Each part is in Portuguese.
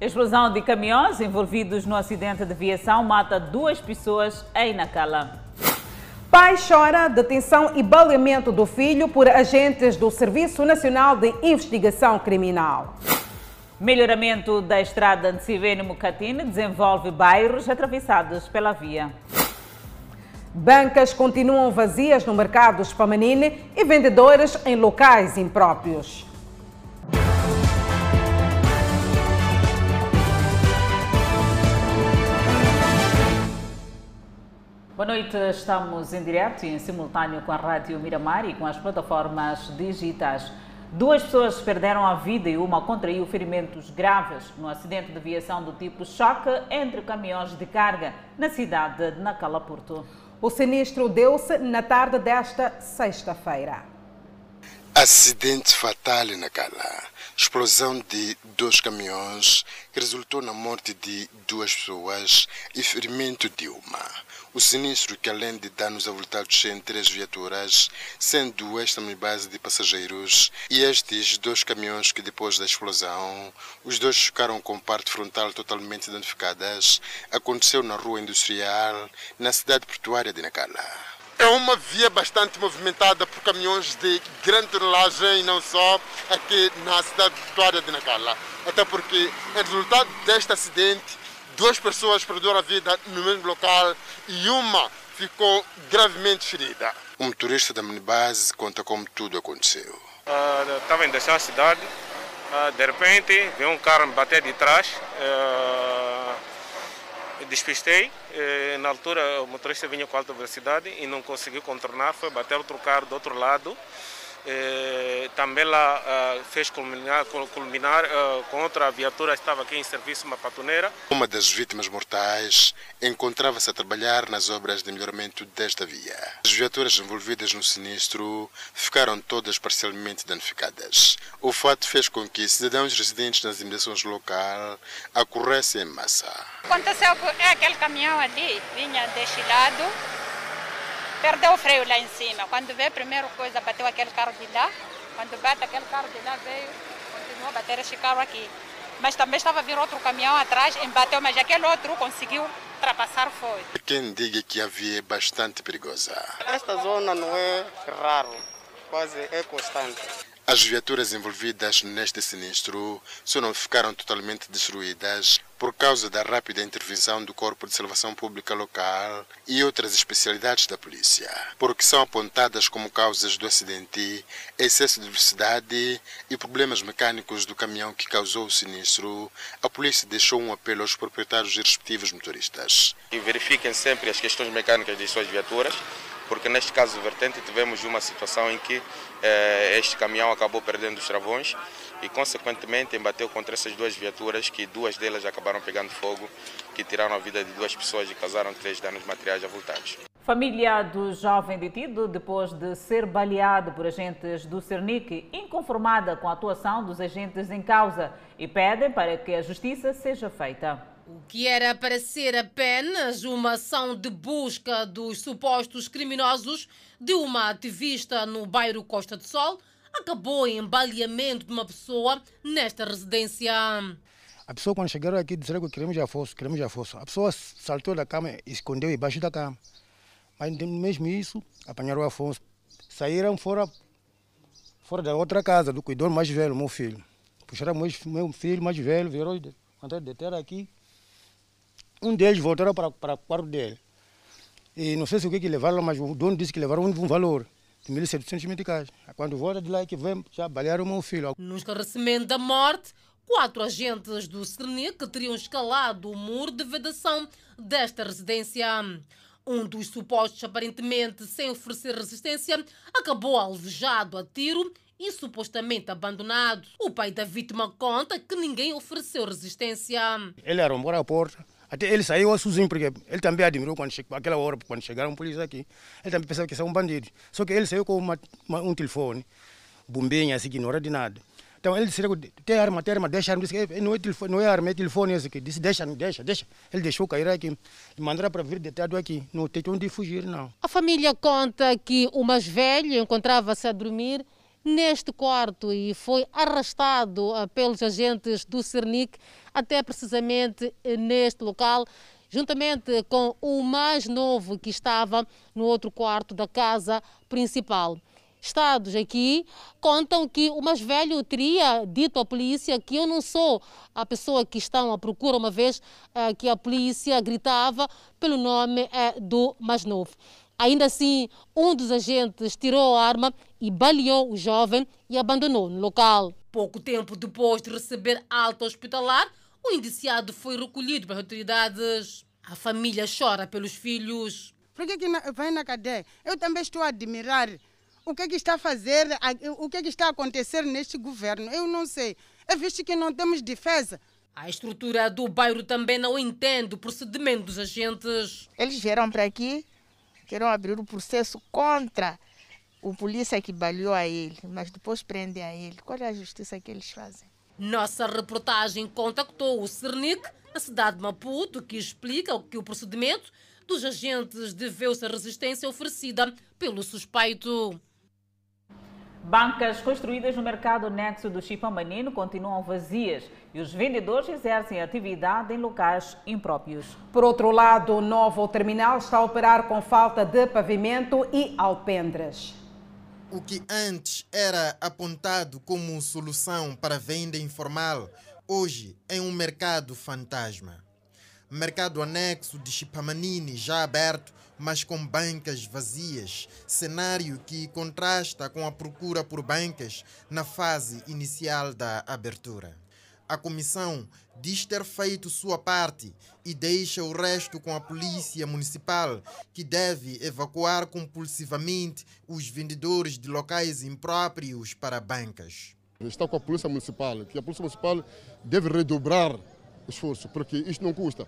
Explosão de caminhões envolvidos no acidente de viação mata duas pessoas em Nacala. Pai chora detenção e baleamento do filho por agentes do Serviço Nacional de Investigação Criminal. Melhoramento da estrada de Sivene-Mucatine desenvolve bairros atravessados pela via. Bancas continuam vazias no mercado Spamanini e vendedores em locais impróprios. Boa noite, estamos em direto e em simultâneo com a Rádio Miramar e com as plataformas digitais. Duas pessoas perderam a vida e uma contraiu ferimentos graves no acidente de viação do tipo choque entre caminhões de carga na cidade de Nacala-Porto. O sinistro deu-se na tarde desta sexta-feira. Acidente fatal na Cala. Explosão de dois caminhões que resultou na morte de duas pessoas e ferimento de uma. O sinistro, que além de danos avultados em três viaturas, sendo esta uma base de passageiros, e estes dois caminhões que depois da explosão, os dois chocaram com parte frontal totalmente danificadas, aconteceu na rua industrial, na cidade portuária de Nacala. É uma via bastante movimentada por caminhões de grande tonelagem e não só aqui na cidade portuária de Nacala. Até porque, em resultado deste acidente, duas pessoas perderam a vida no mesmo local e uma ficou gravemente ferida. O motorista da minibase conta como tudo aconteceu. Estava uh, indo deixar a cidade, uh, de repente veio um carro me bater de trás. Uh, despistei, na altura o motorista vinha com alta velocidade e não conseguiu contornar, foi bater outro carro do outro lado. Também lá fez culminar, culminar com outra viatura que estava aqui em serviço, uma patoneira. Uma das vítimas mortais encontrava-se a trabalhar nas obras de melhoramento desta via. As viaturas envolvidas no sinistro ficaram todas parcialmente danificadas. O fato fez com que cidadãos residentes nas imediações local acorressem em massa. Aconteceu que aquele caminhão ali vinha deste lado, perdeu o freio lá em cima. Quando veio a primeira coisa, bateu aquele carro de lá. Quando bate aquele carro de lá, veio, continuou a bater este carro aqui. Mas também estava a vir outro caminhão atrás, embateu, mas aquele outro conseguiu ultrapassar foi. Quem diga que a via é bastante perigosa. Esta zona não é raro, quase é constante. As viaturas envolvidas neste sinistro só não ficaram totalmente destruídas por causa da rápida intervenção do Corpo de Salvação Pública local e outras especialidades da polícia, porque são apontadas como causas do acidente excesso de velocidade e problemas mecânicos do caminhão que causou o sinistro. A polícia deixou um apelo aos proprietários e respectivos motoristas. E verifiquem sempre as questões mecânicas de suas viaturas, porque neste caso vertente tivemos uma situação em que este caminhão acabou perdendo os travões e consequentemente embateu contra essas duas viaturas que duas delas acabaram pegando fogo, que tiraram a vida de duas pessoas e causaram três danos materiais avultados. Família do jovem detido, depois de ser baleado por agentes do Cernic, inconformada com a atuação dos agentes em causa e pedem para que a justiça seja feita. O que era para ser apenas uma ação de busca dos supostos criminosos de uma ativista no bairro Costa do Sol acabou em baleamento de uma pessoa nesta residência. A pessoa, quando chegaram aqui, disseram que queremos já fosse, queremos já fosse. A pessoa saltou da cama e escondeu embaixo da cama. Mas mesmo isso, apanharam o Afonso. Saíram fora, fora da outra casa, do cuidador mais velho, meu filho. Puxaram meu filho mais velho, virou, de deter aqui um deles voltaram para, para o quarto dele. E não sei se o que, que levaram, mas o dono disse que levaram um, valor de 1.700 meticais. Quando volta de lá é que vem, já balearam o meu filho. No esclarecimento da morte, quatro agentes do CERNIC teriam escalado o muro de vedação desta residência. Um dos supostos, aparentemente sem oferecer resistência, acabou alvejado a tiro e supostamente abandonado. O pai da vítima conta que ninguém ofereceu resistência. Ele arrombou a porta até ele saiu sozinho, porque ele também admirou quando chegou, aquela hora, quando chegaram polícia aqui. Ele também pensava que são bandidos. Só que ele saiu com uma, uma, um telefone, bombinha, assim, que não era de nada. Então ele disse, tem arma, tem arma, deixa arma. Disse, não é, telefone, não é arma, é telefone esse aqui. Disse, deixa, deixa, deixa. Ele deixou cair aqui. Mandaram para vir deitado aqui. Não tem onde fugir, não. A família conta que o mais velho encontrava-se a dormir neste quarto e foi arrastado uh, pelos agentes do Cernic até precisamente uh, neste local, juntamente com o mais novo que estava no outro quarto da casa principal. Estados aqui contam que o mais velho teria dito à polícia que eu não sou a pessoa que estão à procura, uma vez uh, que a polícia gritava pelo nome uh, do mais novo. Ainda assim, um dos agentes tirou a arma e baleou o jovem e abandonou no local. Pouco tempo depois de receber alta hospitalar, o indiciado foi recolhido pelas autoridades. A família chora pelos filhos. Por que, que vai na cadeia? Eu também estou a admirar o que, que está a fazer, o que, que está a acontecer neste governo. Eu não sei. É visto que não temos defesa. A estrutura do bairro também não entende o procedimento dos agentes. Eles vieram para aqui, querem abrir o processo contra o polícia que baleou a ele, mas depois prendem a ele. Qual é a justiça que eles fazem? Nossa reportagem contactou o Cernic, na cidade de Maputo, que explica que o procedimento dos agentes deveu-se à resistência oferecida pelo suspeito. Bancas construídas no mercado nexo do Chipambanino continuam vazias e os vendedores exercem atividade em locais impróprios. Por outro lado, o novo terminal está a operar com falta de pavimento e alpendras. O que antes era apontado como solução para venda informal, hoje é um mercado fantasma. Mercado anexo de Chipamanini já aberto mas com bancas vazias, cenário que contrasta com a procura por bancas na fase inicial da abertura. A comissão diz ter feito sua parte e deixa o resto com a polícia municipal, que deve evacuar compulsivamente os vendedores de locais impróprios para bancas. Está com a polícia municipal, que a polícia municipal deve redobrar esforço, porque isto não custa.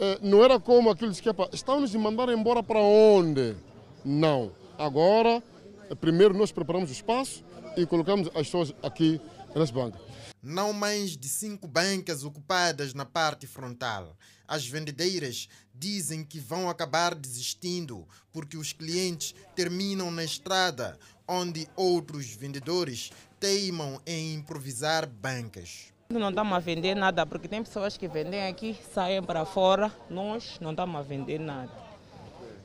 Eh, não era como aqueles que estão nos mandar embora para onde? Não. Agora, eh, primeiro nós preparamos o espaço e colocamos as pessoas aqui nas bancas. Não mais de cinco bancas ocupadas na parte frontal. As vendedeiras dizem que vão acabar desistindo porque os clientes terminam na estrada, onde outros vendedores teimam em improvisar bancas. Não estamos a vender nada, porque tem pessoas que vendem aqui, saem para fora, nós não estamos a vender nada.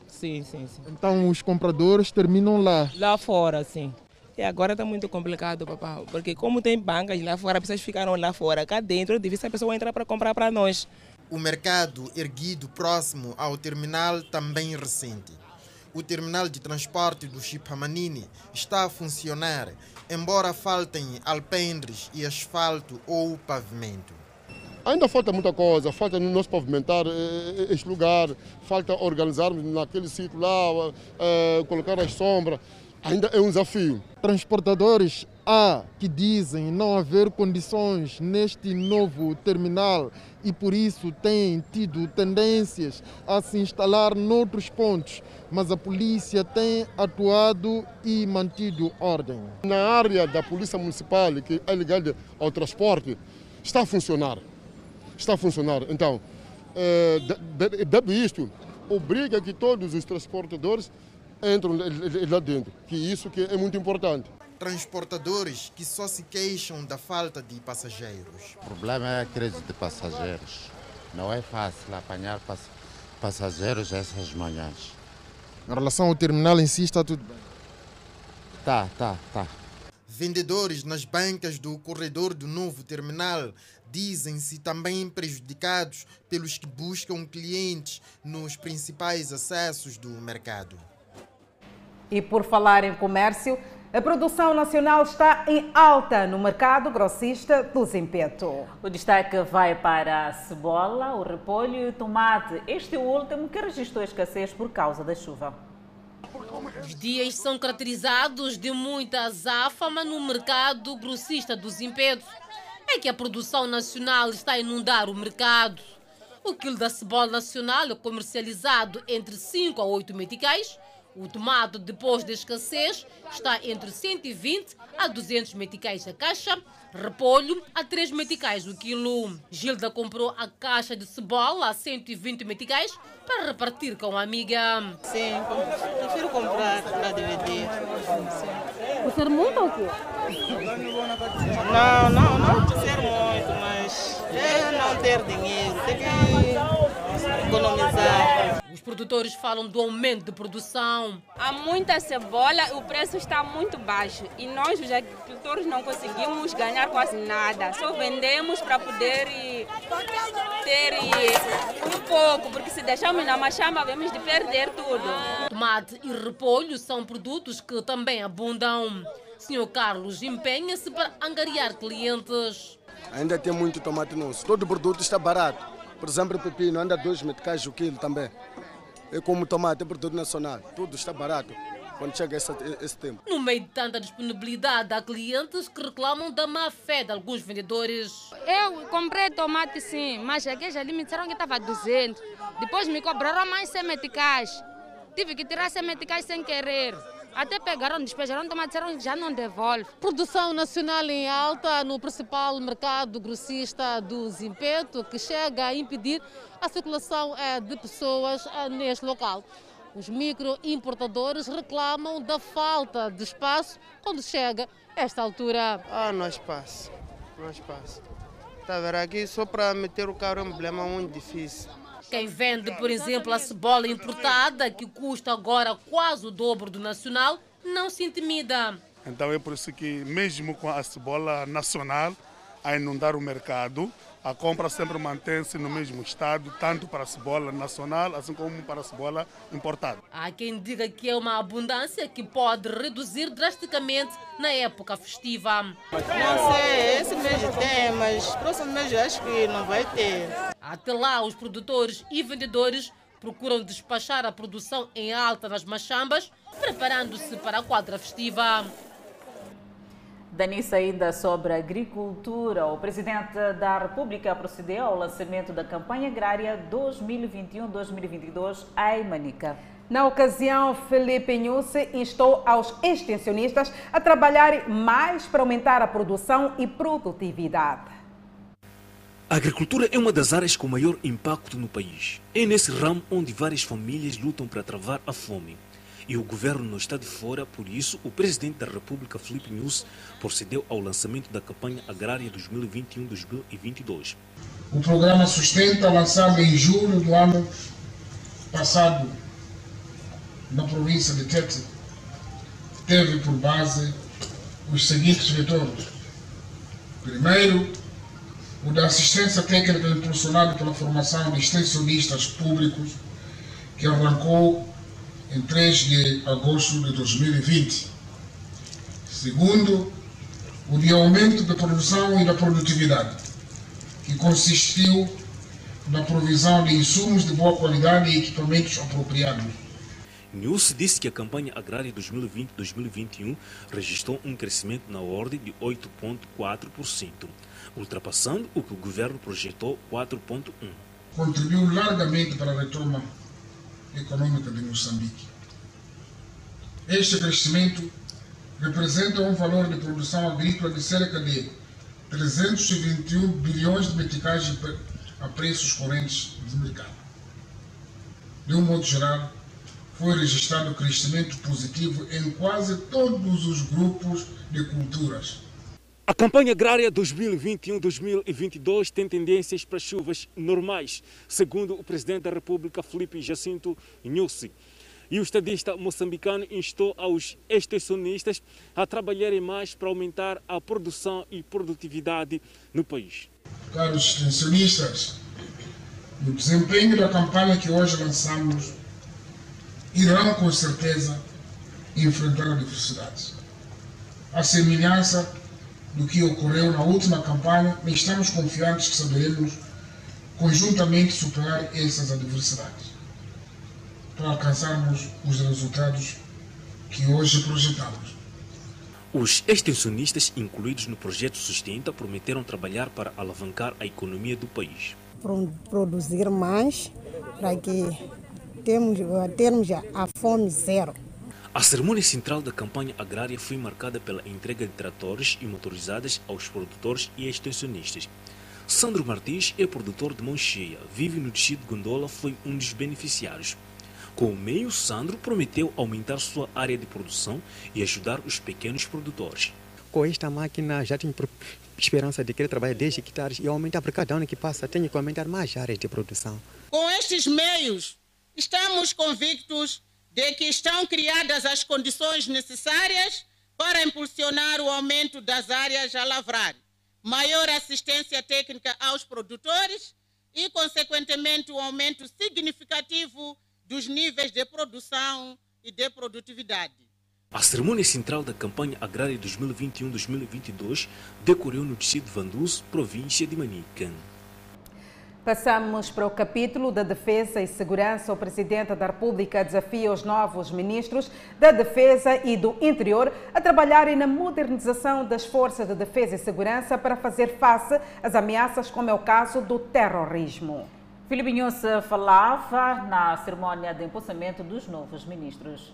Sim, sim, sim. Então os compradores terminam lá? Lá fora, sim. E agora está muito complicado, papai, porque como tem bancas lá fora, as pessoas ficaram lá fora. Cá dentro é difícil a pessoa entrar para comprar para nós. O mercado erguido próximo ao terminal também recente. O terminal de transporte do Chipamanini está a funcionar embora faltem alpendres e asfalto ou pavimento. Ainda falta muita coisa, falta nós pavimentar eh, eh, este lugar, falta organizarmos naquele sítio lá, eh, colocar as sombras. Ainda é um desafio. Transportadores há que dizem não haver condições neste novo terminal e por isso têm tido tendências a se instalar noutros pontos mas a polícia tem atuado e mantido ordem. Na área da Polícia Municipal, que é ligada ao transporte, está a funcionar. Está a funcionar. Então, é, deve isto obriga que todos os transportadores entram lá dentro, que isso que é muito importante. Transportadores que só se queixam da falta de passageiros. O problema é a crise de passageiros. Não é fácil apanhar passageiros essas manhãs. Em relação ao terminal em si, está tudo bem? Tá, tá, tá. Vendedores nas bancas do corredor do novo terminal dizem-se também prejudicados pelos que buscam clientes nos principais acessos do mercado. E por falar em comércio, a produção nacional está em alta no mercado grossista do Zimpeto. O destaque vai para a cebola, o repolho e o tomate. Este último que registrou escassez por causa da chuva. Os dias são caracterizados de muita azáfama no mercado grossista do Zimpeto. É que a produção nacional está a inundar o mercado. O quilo da cebola nacional é comercializado entre 5 a 8 meticais o tomate, depois da escassez, está entre 120 a 200 meticais a caixa, repolho a 3 meticais o quilo. Gilda comprou a caixa de cebola a 120 meticais para repartir com a amiga. Sim, prefiro comprar para dividir. Ser muito ou quê? Não, não, não ser muito, mas é não ter dinheiro, tem que economizar. Os produtores falam do aumento de produção. Há muita cebola, o preço está muito baixo e nós, os agricultores, não conseguimos ganhar quase nada. Só vendemos para poder ter um pouco, porque se deixarmos na machamba, vamos de perder tudo. Tomate e repolho são produtos que também abundam. Senhor Carlos empenha-se para angariar clientes. Ainda tem muito tomate nosso. Todo produto está barato. Por exemplo, pepino anda dois meticais o quilo também. É como tomate, é produto nacional. Tudo está barato quando chega esse, esse tempo. No meio de tanta disponibilidade, há clientes que reclamam da má fé de alguns vendedores. Eu comprei tomate sim, mas aqueles ali me disseram que estava 200. Depois me cobraram mais 100 meticais. Tive que tirar 100 meticais sem querer. Até pegaram, despejaram tomate, disseram que já não devolve. Produção nacional em alta no principal mercado grossista do Zimpeto, que chega a impedir a circulação de pessoas neste local. Os microimportadores reclamam da falta de espaço quando chega esta altura. Ah, não há espaço. Não há espaço. Está a ver aqui só para meter o carro é um problema muito difícil. Quem vende, por exemplo, a cebola importada, que custa agora quase o dobro do nacional, não se intimida. Então é por isso que, mesmo com a cebola nacional a inundar o mercado, a compra sempre mantém-se no mesmo estado, tanto para a cebola nacional, assim como para a cebola importada. Há quem diga que é uma abundância que pode reduzir drasticamente na época festiva. Não sei, esse mês tem, mas próximo mês acho que não vai ter. Até lá, os produtores e vendedores procuram despachar a produção em alta nas machambas, preparando-se para a quadra festiva. Danissa, ainda sobre a agricultura, o Presidente da República procedeu ao lançamento da campanha agrária 2021-2022 em Manica. Na ocasião, Felipe Nhusse instou aos extensionistas a trabalharem mais para aumentar a produção e produtividade. A agricultura é uma das áreas com maior impacto no país. É nesse ramo onde várias famílias lutam para travar a fome. E o governo não está de fora, por isso, o presidente da República, Felipe News, procedeu ao lançamento da campanha agrária 2021-2022. O programa Sustenta, lançado em julho do ano passado na província de Tete, teve por base os seguintes vetores. Primeiro, o da assistência técnica impulsionado pela formação de extensionistas públicos, que arrancou em 3 de agosto de 2020. Segundo, o de aumento da produção e da produtividade, que consistiu na provisão de insumos de boa qualidade e equipamentos apropriados. News disse que a campanha agrária 2020-2021 registrou um crescimento na ordem de 8,4%, ultrapassando o que o governo projetou 4,1%. Contribuiu largamente para a retoma econômica de Moçambique. Este crescimento representa um valor de produção agrícola de cerca de 321 bilhões de meticais a preços correntes de mercado. De um modo geral, foi registrado crescimento positivo em quase todos os grupos de culturas. A campanha agrária 2021-2022 tem tendências para chuvas normais, segundo o presidente da República, Felipe Jacinto Nhusi. E o estadista moçambicano instou aos extensionistas a trabalharem mais para aumentar a produção e produtividade no país. Caros extensionistas, no desempenho da campanha que hoje lançamos, irão com certeza enfrentar adversidades. A semelhança do que ocorreu na última campanha, mas estamos confiantes que saberemos conjuntamente superar essas adversidades para alcançarmos os resultados que hoje projetamos. Os extensionistas incluídos no projeto Sustenta prometeram trabalhar para alavancar a economia do país. Produzir mais para que temos, termos a fome zero. A cerimônia central da campanha agrária foi marcada pela entrega de tratores e motorizadas aos produtores e extensionistas. Sandro Martins é produtor de mão cheia, vive no distrito de Gondola, foi um dos beneficiários. Com o meio, Sandro prometeu aumentar sua área de produção e ajudar os pequenos produtores. Com esta máquina já tenho esperança de querer trabalhar 10 hectares e aumentar por cada ano que passa, tenho que aumentar mais áreas de produção. Com estes meios, estamos convictos de que estão criadas as condições necessárias para impulsionar o aumento das áreas a lavrar, maior assistência técnica aos produtores e, consequentemente, o aumento significativo dos níveis de produção e de produtividade. A cerimônia central da campanha agrária 2021-2022 decorreu no distrito de Vanduz, província de Manica. Passamos para o capítulo da Defesa e Segurança. O Presidente da República desafia os novos ministros da Defesa e do Interior a trabalharem na modernização das forças de defesa e segurança para fazer face às ameaças, como é o caso do terrorismo. Filipe Inhossa falava na cerimônia de empossamento dos novos ministros.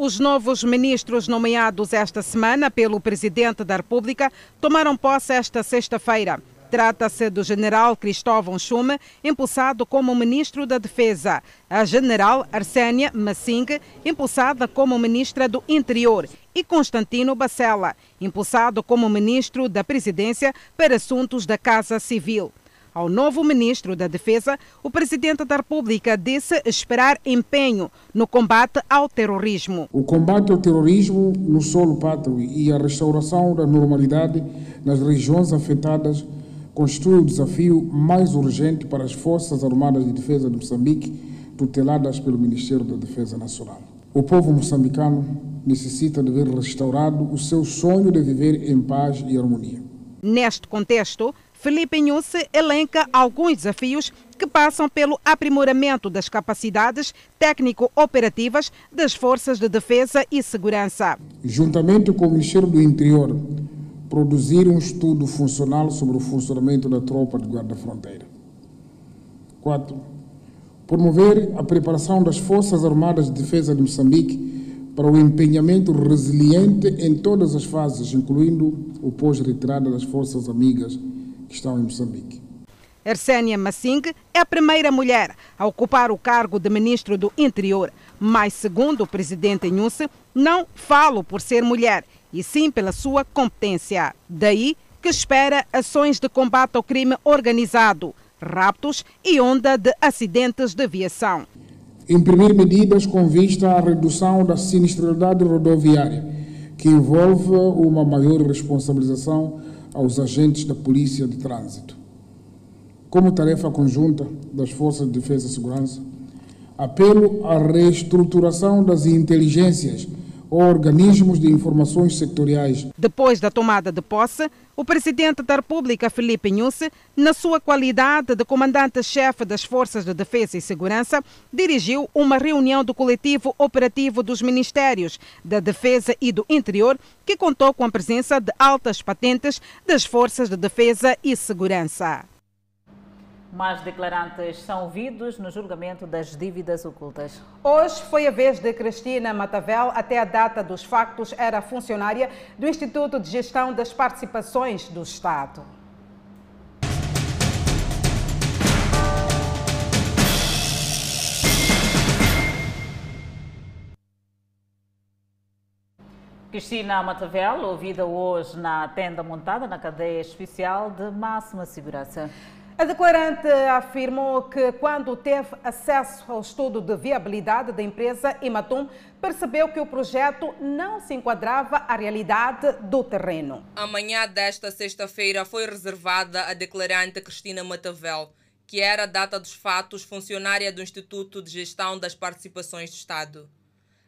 Os novos ministros nomeados esta semana pelo Presidente da República tomaram posse esta sexta-feira. Trata-se do general Cristóvão Chume, impulsado como ministro da Defesa, a general Arsênia Massing, impulsada como ministra do Interior, e Constantino Bacela, impulsado como ministro da Presidência para Assuntos da Casa Civil. Ao novo ministro da Defesa, o presidente da República disse esperar empenho no combate ao terrorismo. O combate ao terrorismo no solo pátrio e a restauração da normalidade nas regiões afetadas constitui o desafio mais urgente para as Forças Armadas de Defesa de Moçambique, tuteladas pelo Ministério da Defesa Nacional. O povo moçambicano necessita de ver restaurado o seu sonho de viver em paz e harmonia. Neste contexto, Felipe Inhusse elenca alguns desafios que passam pelo aprimoramento das capacidades técnico-operativas das forças de defesa e segurança. Juntamente com o Ministério do Interior, produzir um estudo funcional sobre o funcionamento da tropa de guarda-fronteira. 4. Promover a preparação das Forças Armadas de Defesa de Moçambique para o empenhamento resiliente em todas as fases, incluindo o pós-retirada das forças amigas que estão em Moçambique. Ersénia Massing é a primeira mulher a ocupar o cargo de ministro do Interior, mas, segundo o presidente Inhusse, não falo por ser mulher, e sim pela sua competência. Daí que espera ações de combate ao crime organizado, raptos e onda de acidentes de aviação. Imprimir medidas com vista à redução da sinistralidade rodoviária, que envolve uma maior responsabilização aos agentes da Polícia de Trânsito. Como tarefa conjunta das Forças de Defesa e Segurança, apelo à reestruturação das inteligências ou organismos de informações setoriais. Depois da tomada de posse, o presidente da República, Felipe Inhusse, na sua qualidade de comandante-chefe das Forças de Defesa e Segurança, dirigiu uma reunião do coletivo operativo dos Ministérios da Defesa e do Interior, que contou com a presença de altas patentes das Forças de Defesa e Segurança. Mais declarantes são ouvidos no julgamento das dívidas ocultas. Hoje foi a vez de Cristina Matavel. Até a data dos factos, era funcionária do Instituto de Gestão das Participações do Estado. Cristina Matavel, ouvida hoje na tenda montada na cadeia especial de máxima segurança. A declarante afirmou que, quando teve acesso ao estudo de viabilidade da empresa Imatum, percebeu que o projeto não se enquadrava à realidade do terreno. A manhã desta sexta-feira foi reservada à declarante Cristina Matavel, que era a data dos fatos funcionária do Instituto de Gestão das Participações do Estado.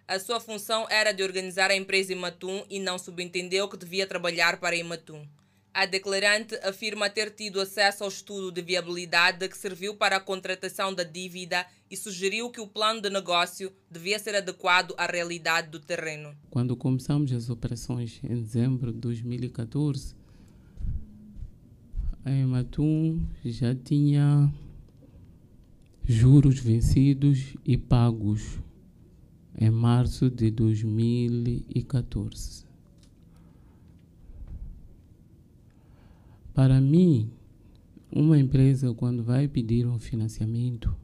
A sua função era de organizar a empresa Imatum e não subentendeu que devia trabalhar para a Imatum. A declarante afirma ter tido acesso ao estudo de viabilidade que serviu para a contratação da dívida e sugeriu que o plano de negócio devia ser adequado à realidade do terreno. Quando começamos as operações em dezembro de 2014, a Ematum já tinha juros vencidos e pagos em março de 2014. Para mim, uma empresa quando vai pedir um financiamento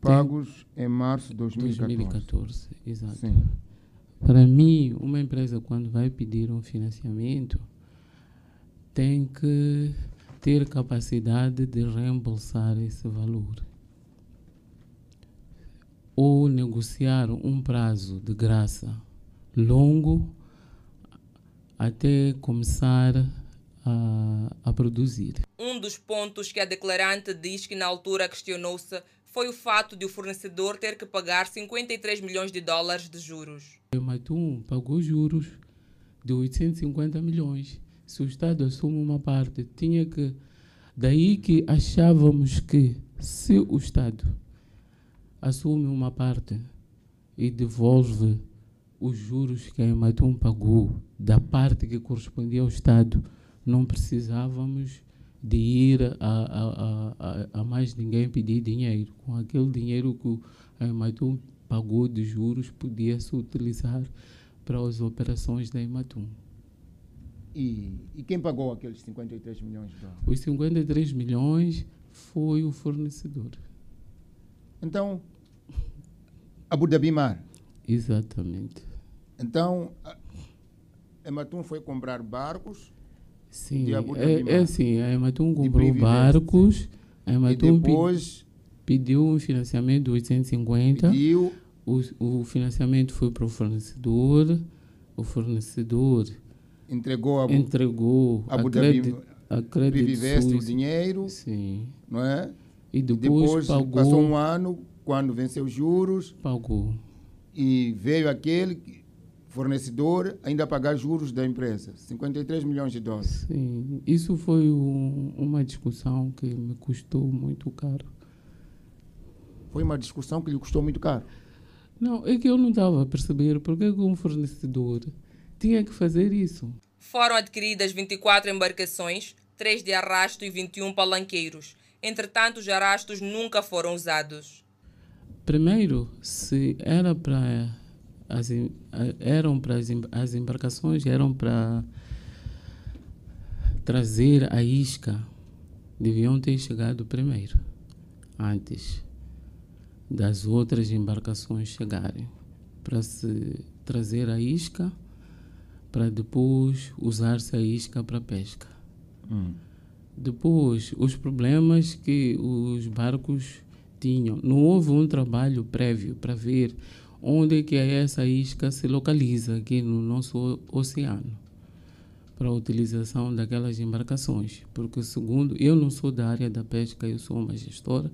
pagos tem... em março de 2014. 2014, exato. Sim. Para mim, uma empresa quando vai pedir um financiamento tem que ter capacidade de reembolsar esse valor ou negociar um prazo de graça longo até começar a, a produzir. Um dos pontos que a declarante diz que na altura questionou-se foi o fato de o fornecedor ter que pagar 53 milhões de dólares de juros. O Matum pagou juros de 850 milhões. Se o Estado assume uma parte, tinha que. Daí que achávamos que se o Estado assume uma parte e devolve os juros que a Ematum pagou da parte que correspondia ao Estado, não precisávamos de ir a, a, a, a mais ninguém pedir dinheiro. Com aquele dinheiro que a Ematum pagou de juros, podia-se utilizar para as operações da Ematum. E, e quem pagou aqueles 53 milhões de dólares? Os 53 milhões foi o fornecedor. Então, Abu Dhabi Mar. Exatamente. Então, a Ematum foi comprar barcos Sim, de Abu Dhabi é, é assim, a Ematum comprou barcos, a Ematum e depois pediu um financiamento de 850. Pediu. O, o financiamento foi para o fornecedor, o fornecedor entregou, Abu, entregou Abu a Dhabi a o dinheiro, Sim. não é? E depois, pagou, passou um ano, quando venceu os juros, pagou. E veio aquele fornecedor ainda a pagar juros da empresa, 53 milhões de dólares. Sim, isso foi um, uma discussão que me custou muito caro. Foi uma discussão que lhe custou muito caro? Não, é que eu não estava a perceber porque que um fornecedor tinha que fazer isso. Foram adquiridas 24 embarcações, 3 de arrasto e 21 palanqueiros. Entretanto, os arrastos nunca foram usados. Primeiro, se era para as eram para as, as embarcações eram para trazer a isca, deviam ter chegado primeiro, antes das outras embarcações chegarem, para se trazer a isca, para depois usar-se a isca para pesca. Hum. Depois, os problemas que os barcos tinham. Não houve um trabalho prévio para ver onde é que essa isca se localiza aqui no nosso oceano para a utilização daquelas embarcações. Porque, segundo, eu não sou da área da pesca, eu sou uma gestora.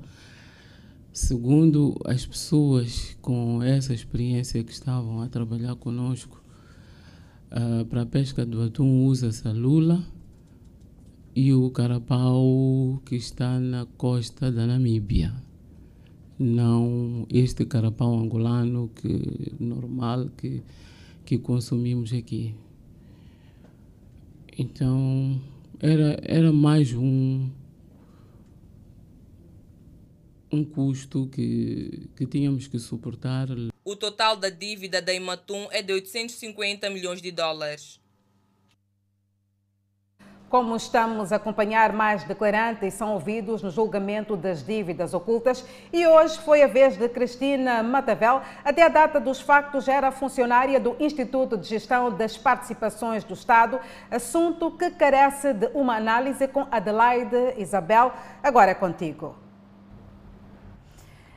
Segundo as pessoas com essa experiência que estavam a trabalhar conosco, uh, para a pesca do atum usa-se a lula e o carapau que está na costa da Namíbia. Não este carapau angolano que normal que, que consumimos aqui. Então era, era mais um, um custo que, que tínhamos que suportar. O total da dívida da Imatum é de 850 milhões de dólares. Como estamos a acompanhar mais declarantes são ouvidos no julgamento das dívidas ocultas e hoje foi a vez de Cristina Matavel. Até a data dos factos era funcionária do Instituto de Gestão das Participações do Estado, assunto que carece de uma análise com Adelaide Isabel. Agora é contigo.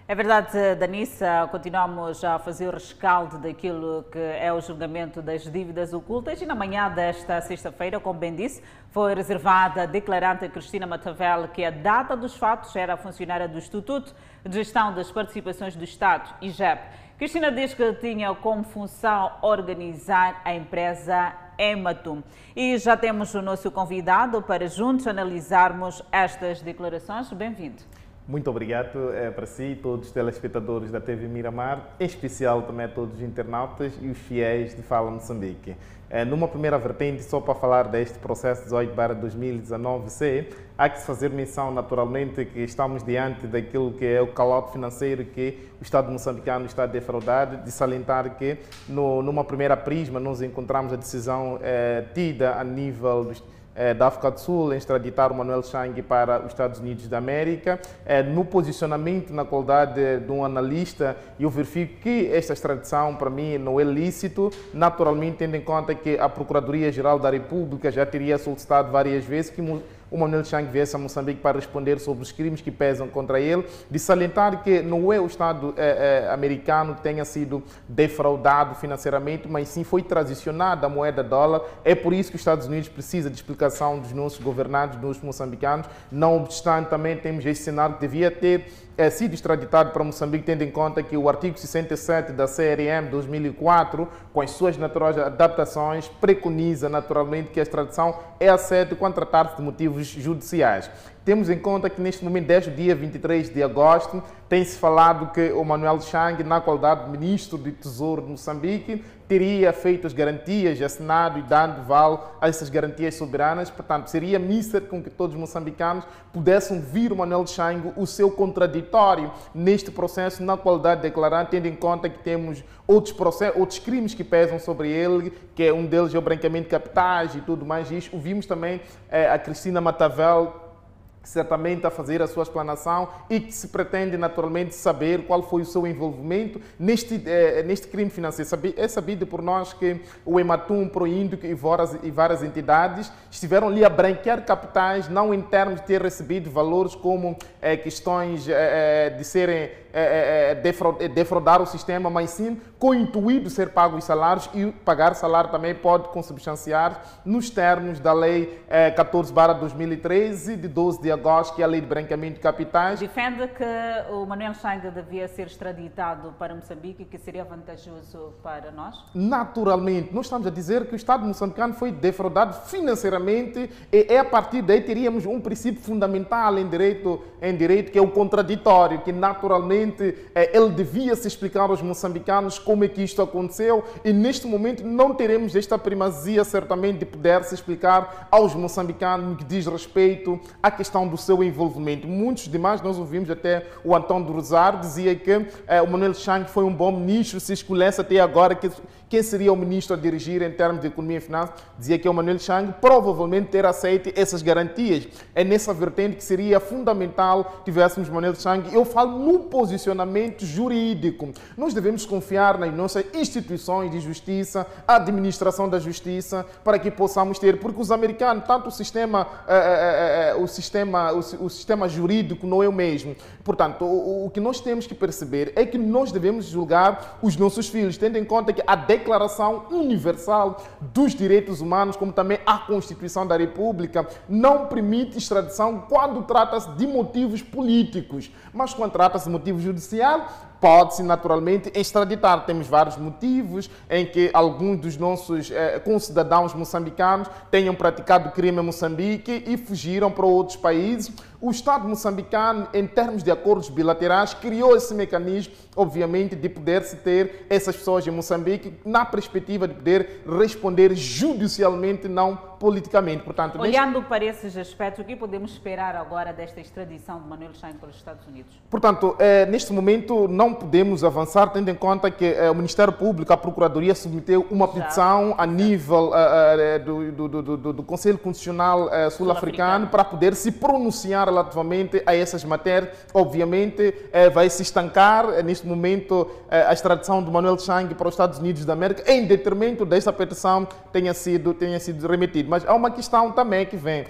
É verdade, Danissa, continuamos a fazer o rescaldo daquilo que é o julgamento das dívidas ocultas e na manhã desta sexta-feira, como bem disse, foi reservada a declarante Cristina Matavel que a data dos fatos era funcionária do Instituto de Gestão das Participações do Estado, IGEP. Cristina diz que tinha como função organizar a empresa Ematum. E já temos o nosso convidado para juntos analisarmos estas declarações. Bem-vindo. Muito obrigado é, para si e todos os telespectadores da TV Miramar, em especial também a todos os internautas e os fiéis de Fala Moçambique. É, numa primeira vertente, só para falar deste processo 18 2019C, há que se fazer menção naturalmente que estamos diante daquilo que é o calote financeiro que o Estado moçambicano está a defraudar, de salientar que no, numa primeira prisma nós encontramos a decisão é, tida a nível dos eh, da África do Sul extraditar o Manuel Chang para os Estados Unidos da América. Eh, no posicionamento, na qualidade de um analista, eu verifico que esta extradição, para mim, não é lícito, naturalmente, tendo em conta que a Procuradoria-Geral da República já teria solicitado várias vezes que o Manuel Chang viesse a Moçambique para responder sobre os crimes que pesam contra ele, de salientar que não é o Estado eh, eh, americano que tenha sido defraudado financeiramente, mas sim foi transicionada a moeda dólar. É por isso que os Estados Unidos precisa de explicação dos nossos governados, dos moçambicanos. Não obstante, também temos esse cenário que devia ter é, sido extraditado para Moçambique, tendo em conta que o artigo 67 da CRM 2004, com as suas naturais adaptações, preconiza naturalmente que a extradição é aceita quando tratar-se de motivos judiciais. Temos em conta que neste momento, desde o dia 23 de agosto, tem-se falado que o Manuel Chang, na qualidade de ministro do Tesouro de Moçambique, teria feito as garantias, assinado e dando val a essas garantias soberanas. Portanto, seria míster com que todos os moçambicanos pudessem vir o Manuel Chang o seu contraditório neste processo, na qualidade de declarante, tendo em conta que temos outros, processos, outros crimes que pesam sobre ele, que é um deles é o branqueamento de capitais e tudo mais. Isso. Ouvimos também eh, a Cristina Matavel certamente a fazer a sua explanação e que se pretende naturalmente saber qual foi o seu envolvimento neste, eh, neste crime financeiro. É sabido por nós que o Ematum, Proíndico e várias, e várias entidades estiveram ali a branquear capitais, não em termos de ter recebido valores como eh, questões eh, de serem defraudar o sistema, mas sim com o intuito de ser pago os salários e pagar salário também pode consubstanciar nos termos da Lei 14 2013 de 12 de que é a Lei de Branqueamento de Capitais. Defende que o Manuel Changa devia ser extraditado para Moçambique e que seria vantajoso para nós? Naturalmente, nós estamos a dizer que o Estado moçambicano foi defraudado financeiramente e é a partir daí teríamos um princípio fundamental em direito, em direito que é o contraditório, que naturalmente eh, ele devia se explicar aos moçambicanos como é que isto aconteceu e neste momento não teremos esta primazia certamente de poder se explicar aos moçambicanos no que diz respeito à questão do seu envolvimento. Muitos demais, nós ouvimos até o Antônio Rosário dizia que eh, o Manuel Chang foi um bom ministro, se escolhesse até agora que quem seria o ministro a dirigir em termos de economia e finanças, dizia que é o Manuel Chang, provavelmente ter aceito essas garantias. É nessa vertente que seria fundamental tivéssemos Manuel Chang. Eu falo no posicionamento jurídico. Nós devemos confiar nas nossas instituições de justiça, administração da justiça, para que possamos ter, porque os americanos, tanto o sistema, é, é, é, o sistema, o, o, sistema jurídico não é o mesmo. Portanto, o, o que nós temos que perceber é que nós devemos julgar os nossos filhos, tendo em conta que a Declaração Universal dos Direitos Humanos, como também a Constituição da República, não permite extradição quando trata-se de motivos políticos, mas quando trata-se de motivo judicial, pode-se naturalmente extraditar. Temos vários motivos em que alguns dos nossos eh, concidadãos moçambicanos tenham praticado crime em Moçambique e fugiram para outros países. O Estado moçambicano, em termos de acordos bilaterais, criou esse mecanismo, obviamente, de poder-se ter essas pessoas em Moçambique na perspectiva de poder responder judicialmente, não politicamente. Portanto, Olhando neste... para esses aspectos, o que podemos esperar agora desta extradição de Manuel Chang para os Estados Unidos? Portanto, eh, neste momento não podemos avançar, tendo em conta que eh, o Ministério Público, a Procuradoria, submeteu uma Já. petição a nível eh, do, do, do, do, Conselho Constitucional Sul-Africano Sul para poder se pronunciar relativamente a essas matérias. Obviamente, vai se estancar neste momento a extradição do Manuel Chang para os Estados Unidos da América, em detrimento desta petição tenha sido, tenha sido remetida. Mas há uma questão também que vem.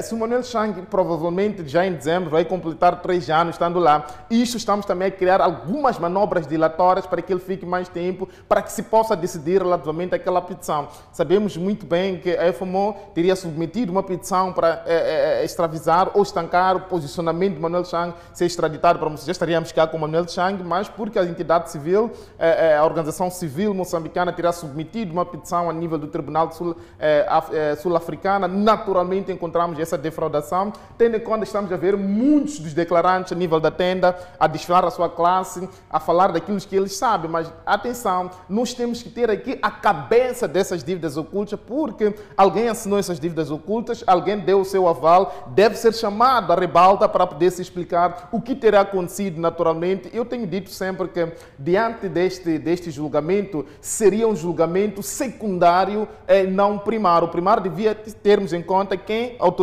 Se Manuel Chang, provavelmente já em dezembro, vai completar três anos estando lá, isto estamos também a criar algumas manobras dilatórias para que ele fique mais tempo, para que se possa decidir relativamente àquela petição. Sabemos muito bem que a FMO teria submetido uma petição para é, é, extravizar ou estancar o posicionamento de Manuel Chang ser extraditado para Moçambique. Já estaríamos cá com Manuel Chang, mas porque a entidade civil, é, a organização civil moçambicana terá submetido uma petição a nível do Tribunal Sul-Africana, naturalmente encontramos essa defraudação, tendo em conta estamos a ver muitos dos declarantes a nível da tenda a desfilar a sua classe a falar daquilo que eles sabem, mas atenção, nós temos que ter aqui a cabeça dessas dívidas ocultas, porque alguém assinou essas dívidas ocultas, alguém deu o seu aval, deve ser chamado à rebalta para poder se explicar o que terá acontecido naturalmente. Eu tenho dito sempre que, diante deste, deste julgamento, seria um julgamento secundário, eh, não primário. O primário devia termos em conta quem autorizou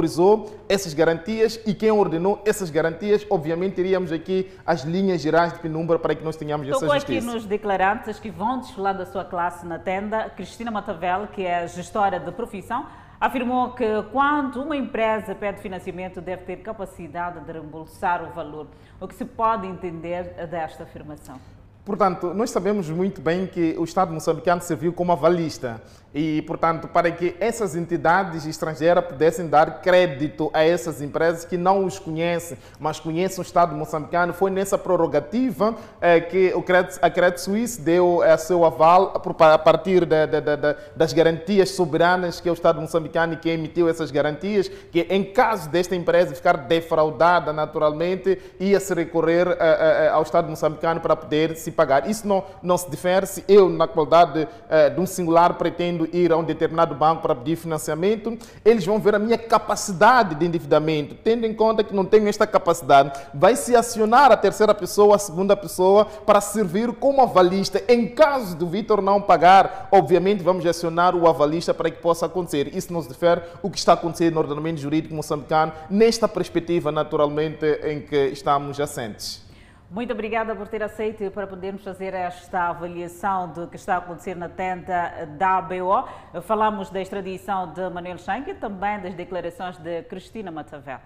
essas garantias e quem ordenou essas garantias. Obviamente, teríamos aqui as linhas gerais de penumbra para que nós tenhamos Tocou essa justiça. aqui nos declarantes que vão desfilar da sua classe na tenda. Cristina Matavel, que é gestora de profissão, afirmou que quando uma empresa pede financiamento deve ter capacidade de reembolsar o valor. O que se pode entender desta afirmação? Portanto, nós sabemos muito bem que o Estado moçambicano serviu como avalista e, portanto, para que essas entidades estrangeiras pudessem dar crédito a essas empresas que não os conhecem, mas conhecem o Estado moçambicano, foi nessa prorrogativa eh, que o a Credit Suisse deu eh, seu aval a partir de, de, de, das garantias soberanas que é o Estado moçambicano que emitiu essas garantias, que em caso desta empresa ficar defraudada naturalmente, ia-se recorrer eh, ao Estado moçambicano para poder se pagar. Isso não, não se difere se eu, na qualidade de um singular, pretendo ir a um determinado banco para pedir financiamento, eles vão ver a minha capacidade de endividamento. Tendo em conta que não tenho esta capacidade, vai se acionar a terceira pessoa, a segunda pessoa, para servir como avalista. Em caso do Vitor não pagar, obviamente vamos acionar o avalista para que possa acontecer. Isso nos difere o que está acontecendo no ordenamento jurídico moçambicano, nesta perspectiva, naturalmente, em que estamos assentes. Muito obrigada por ter aceito para podermos fazer esta avaliação do que está a acontecer na tenda da ABO. Falamos da extradição de Manuel Schenck e também das declarações de Cristina Matavel.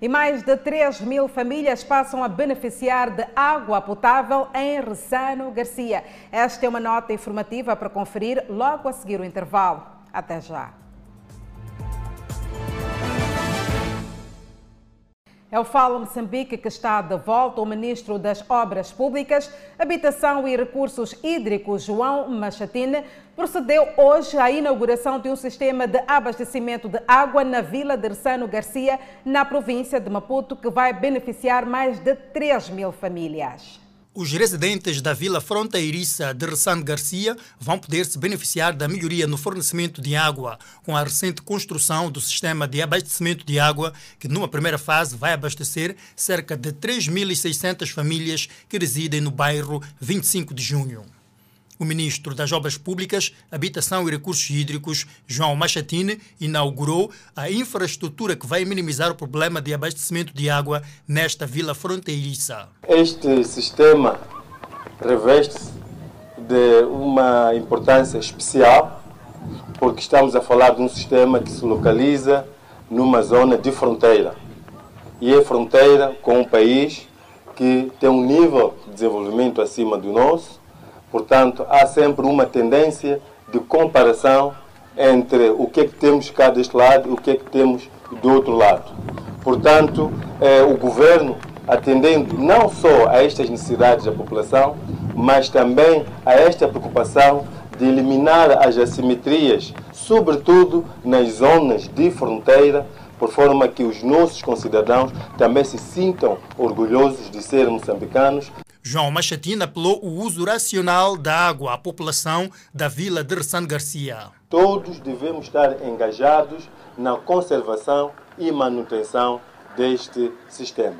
E mais de 3 mil famílias passam a beneficiar de água potável em Rezano Garcia. Esta é uma nota informativa para conferir logo a seguir o intervalo. Até já. É o Fala Moçambique que está de volta o Ministro das Obras Públicas, Habitação e Recursos Hídricos, João Machatine, procedeu hoje à inauguração de um sistema de abastecimento de água na Vila de Ressano Garcia, na província de Maputo, que vai beneficiar mais de 3 mil famílias. Os residentes da vila fronteiriça de Ressano Garcia vão poder se beneficiar da melhoria no fornecimento de água, com a recente construção do sistema de abastecimento de água, que numa primeira fase vai abastecer cerca de 3.600 famílias que residem no bairro 25 de Junho. O ministro das Obras Públicas, Habitação e Recursos Hídricos, João Machatine, inaugurou a infraestrutura que vai minimizar o problema de abastecimento de água nesta vila fronteiriça. Este sistema reveste-se de uma importância especial, porque estamos a falar de um sistema que se localiza numa zona de fronteira. E é fronteira com um país que tem um nível de desenvolvimento acima do nosso, Portanto, há sempre uma tendência de comparação entre o que é que temos cá deste lado e o que é que temos do outro lado. Portanto, eh, o governo, atendendo não só a estas necessidades da população, mas também a esta preocupação de eliminar as assimetrias, sobretudo nas zonas de fronteira, por forma que os nossos concidadãos também se sintam orgulhosos de serem moçambicanos. João Machatina apelou o uso racional da água à população da vila de Ressan Garcia. Todos devemos estar engajados na conservação e manutenção deste sistema.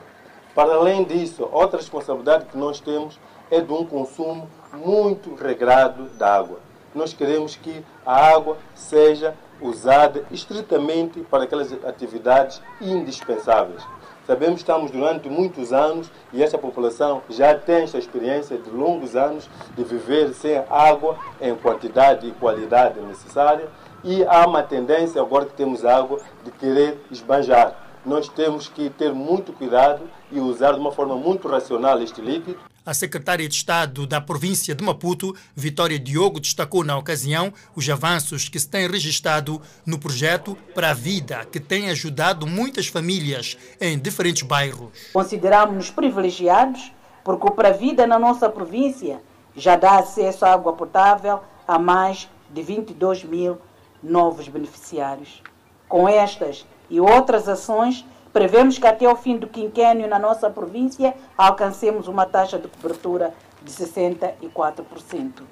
Para além disso, outra responsabilidade que nós temos é de um consumo muito regrado da água. Nós queremos que a água seja usada estritamente para aquelas atividades indispensáveis. Sabemos que estamos durante muitos anos e essa população já tem esta experiência de longos anos de viver sem água em quantidade e qualidade necessária e há uma tendência, agora que temos água, de querer esbanjar. Nós temos que ter muito cuidado e usar de uma forma muito racional este líquido a secretária de Estado da província de Maputo, Vitória Diogo, destacou na ocasião os avanços que se têm registrado no projeto para a vida, que tem ajudado muitas famílias em diferentes bairros. Consideramos-nos privilegiados porque o Para a Vida na nossa província já dá acesso à água potável a mais de 22 mil novos beneficiários. Com estas e outras ações, prevemos que até ao fim do quinquênio na nossa província alcancemos uma taxa de cobertura de 64%.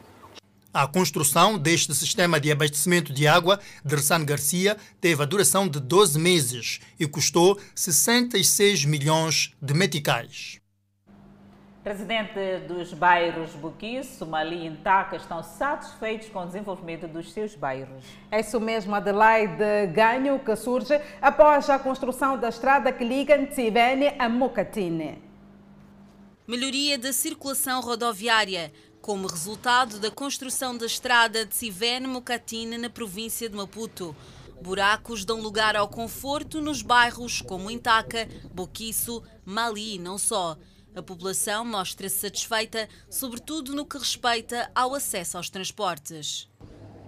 A construção deste sistema de abastecimento de água de Ressan Garcia teve a duração de 12 meses e custou 66 milhões de meticais. Presidente dos bairros Buquiço, Somali e Intaca estão satisfeitos com o desenvolvimento dos seus bairros. É isso mesmo, Adelaide Ganho, que surge após a construção da estrada que liga Ntsibene a Mokatine. Melhoria da circulação rodoviária, como resultado da construção da estrada de Sivene-Mokatine na província de Maputo. Buracos dão lugar ao conforto nos bairros como Intaca, Boquiço, Mali e não só. A população mostra-se satisfeita, sobretudo no que respeita ao acesso aos transportes.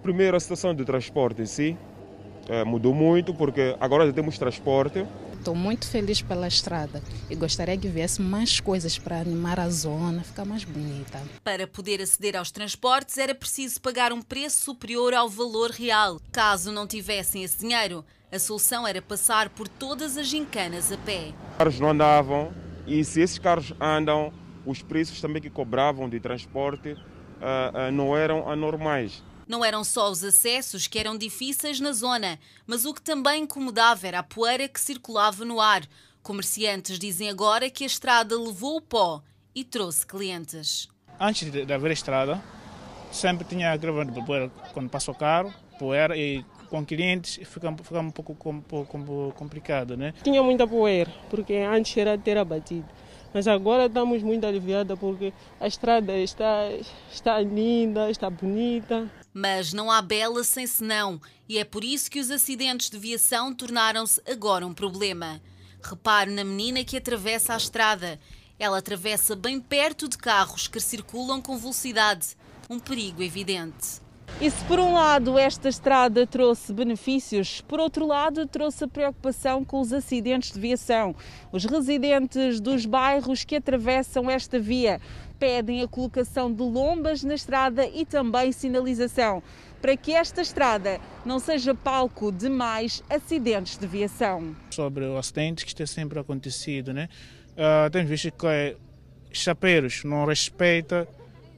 Primeiro, a situação do transporte em si é, mudou muito, porque agora já temos transporte. Estou muito feliz pela estrada e gostaria que viesse mais coisas para animar a zona, ficar mais bonita. Para poder aceder aos transportes era preciso pagar um preço superior ao valor real. Caso não tivessem esse dinheiro, a solução era passar por todas as gincanas a pé. Os carros não andavam, e se esses carros andam, os preços também que cobravam de transporte uh, uh, não eram anormais. Não eram só os acessos que eram difíceis na zona, mas o que também incomodava era a poeira que circulava no ar. Comerciantes dizem agora que a estrada levou o pó e trouxe clientes. Antes de haver estrada, sempre tinha gravando poeira quando passa o carro, poeira e com clientes fica, fica um pouco, um pouco complicado, né? Tinha muita poeira, porque antes era ter abatido. Mas agora estamos muito aliviados porque a estrada está, está linda, está bonita. Mas não há bela sem senão, e é por isso que os acidentes de viação tornaram-se agora um problema. Repare na menina que atravessa a estrada. Ela atravessa bem perto de carros que circulam com velocidade. Um perigo evidente. E se por um lado esta estrada trouxe benefícios, por outro lado trouxe a preocupação com os acidentes de viação. Os residentes dos bairros que atravessam esta via pedem a colocação de lombas na estrada e também sinalização, para que esta estrada não seja palco de mais acidentes de viação. Sobre o acidente que está sempre acontecido, né? Uh, temos visto que chapeiros não respeitam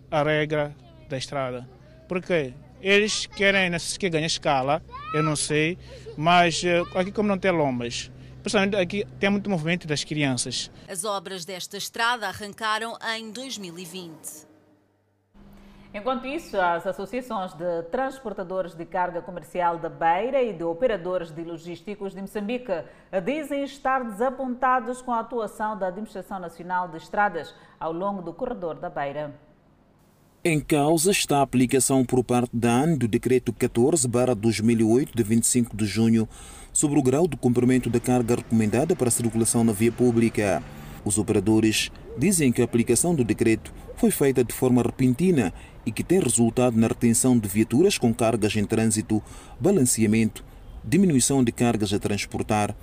a regra da estrada. Por quê? Eles querem, que ganhar escala, eu não sei, mas aqui como não tem lombas, principalmente aqui tem muito movimento das crianças. As obras desta estrada arrancaram em 2020. Enquanto isso, as associações de transportadores de carga comercial da Beira e de operadores de logísticos de Moçambique dizem estar desapontados com a atuação da Administração Nacional de Estradas ao longo do corredor da Beira. Em causa está a aplicação por parte da AN do Decreto 14-2008, de 25 de junho, sobre o grau de cumprimento da carga recomendada para circulação na via pública. Os operadores dizem que a aplicação do decreto foi feita de forma repentina e que tem resultado na retenção de viaturas com cargas em trânsito, balanceamento, diminuição de cargas a transportar,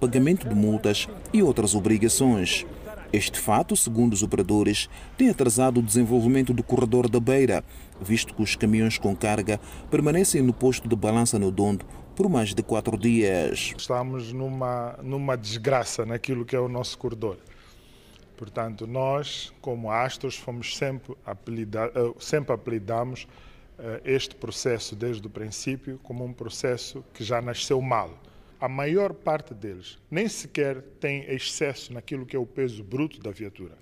pagamento de multas e outras obrigações. Este fato, segundo os operadores, tem atrasado o desenvolvimento do corredor da Beira, visto que os caminhões com carga permanecem no posto de balança no Dondo por mais de quatro dias. Estamos numa, numa desgraça naquilo que é o nosso corredor. Portanto, nós, como Astros, fomos sempre, apelida, eh, sempre apelidamos eh, este processo desde o princípio como um processo que já nasceu mal a maior parte deles nem sequer tem excesso naquilo que é o peso bruto da viatura.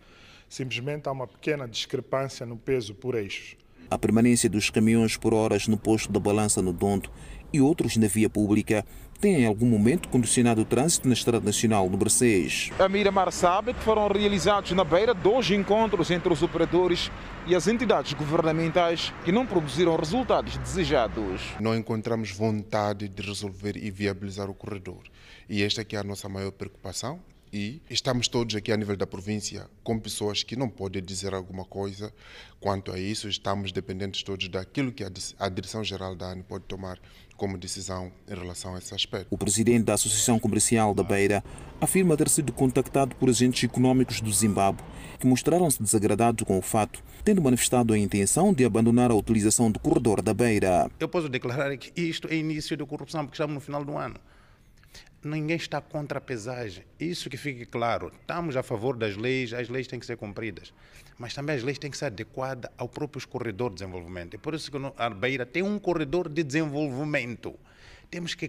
Simplesmente há uma pequena discrepância no peso por eixos. A permanência dos caminhões por horas no posto da balança no Donto e outros na via pública tem em algum momento condicionado o trânsito na Estrada Nacional no Mercedes. A Miramar sabe que foram realizados na Beira dois encontros entre os operadores e as entidades governamentais que não produziram resultados desejados. Não encontramos vontade de resolver e viabilizar o corredor. E esta é a nossa maior preocupação e estamos todos aqui a nível da província com pessoas que não podem dizer alguma coisa quanto a isso. Estamos dependentes todos daquilo que a Direção-Geral da ANE pode tomar como decisão em relação a esse aspecto. O presidente da Associação Comercial da Beira afirma ter sido contactado por agentes econômicos do Zimbábue que mostraram-se desagradados com o fato, tendo manifestado a intenção de abandonar a utilização do corredor da Beira. Eu posso declarar que isto é início de corrupção, porque estamos no final do ano ninguém está contra a pesagem. Isso que fique claro. Estamos a favor das leis, as leis têm que ser cumpridas. Mas também as leis têm que ser adequadas ao próprio corredor de desenvolvimento. E por isso que a Beira tem um corredor de desenvolvimento. Temos que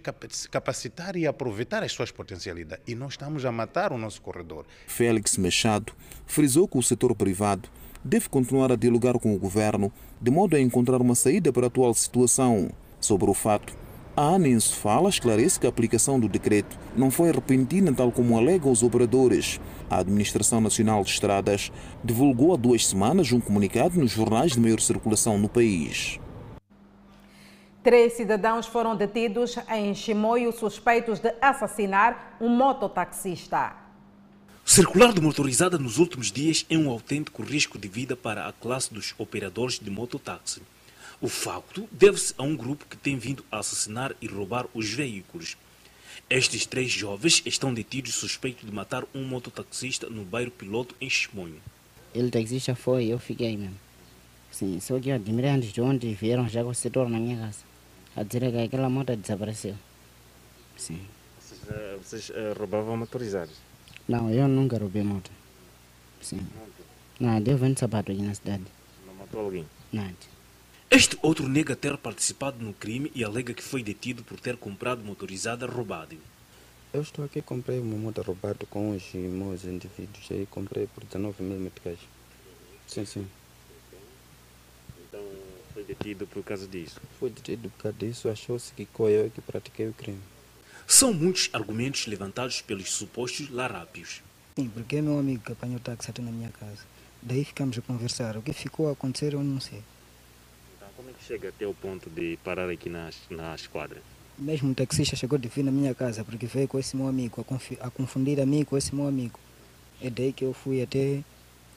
capacitar e aproveitar as suas potencialidades. E nós estamos a matar o nosso corredor. Félix Machado frisou que o setor privado deve continuar a dialogar com o governo de modo a encontrar uma saída para a atual situação. Sobre o fato a ANENS fala esclarece que a aplicação do decreto não foi repentina, tal como alegam os operadores. A Administração Nacional de Estradas divulgou há duas semanas um comunicado nos jornais de maior circulação no país. Três cidadãos foram detidos em Chimoio suspeitos de assassinar um mototaxista. Circular de motorizada nos últimos dias é um autêntico risco de vida para a classe dos operadores de mototáxi. O facto deve-se a um grupo que tem vindo a assassinar e roubar os veículos. Estes três jovens estão detidos suspeitos de matar um mototaxista no bairro Piloto, em Chimonho. Ele taxista foi, eu fiquei mesmo. Sim, só que eu admirei antes de onde vieram já com o setor na minha casa. A dizer que aquela moto desapareceu. Sim. Vocês, uh, vocês uh, roubavam motorizados? Não, eu nunca roubei moto. Sim. Não, não eu vendo sapato aqui na cidade. Não matou alguém? Nada. Este outro nega ter participado no crime e alega que foi detido por ter comprado motorizada roubada. Eu estou aqui comprei uma moto roubada com os meus indivíduos e comprei por 19 mil meticais. Sim, sim. Então foi detido por causa disso? Foi detido por causa disso, achou-se que foi eu que pratiquei o crime. São muitos argumentos levantados pelos supostos larápios. Sim, porque é meu amigo que apanhou o táxi até na minha casa. Daí ficamos a conversar. O que ficou a acontecer eu não sei. Como é que chega até o ponto de parar aqui na, na esquadra? Mesmo o taxista chegou de vir na minha casa porque veio com esse meu amigo, a, a confundir a mim com esse meu amigo. É daí que eu fui até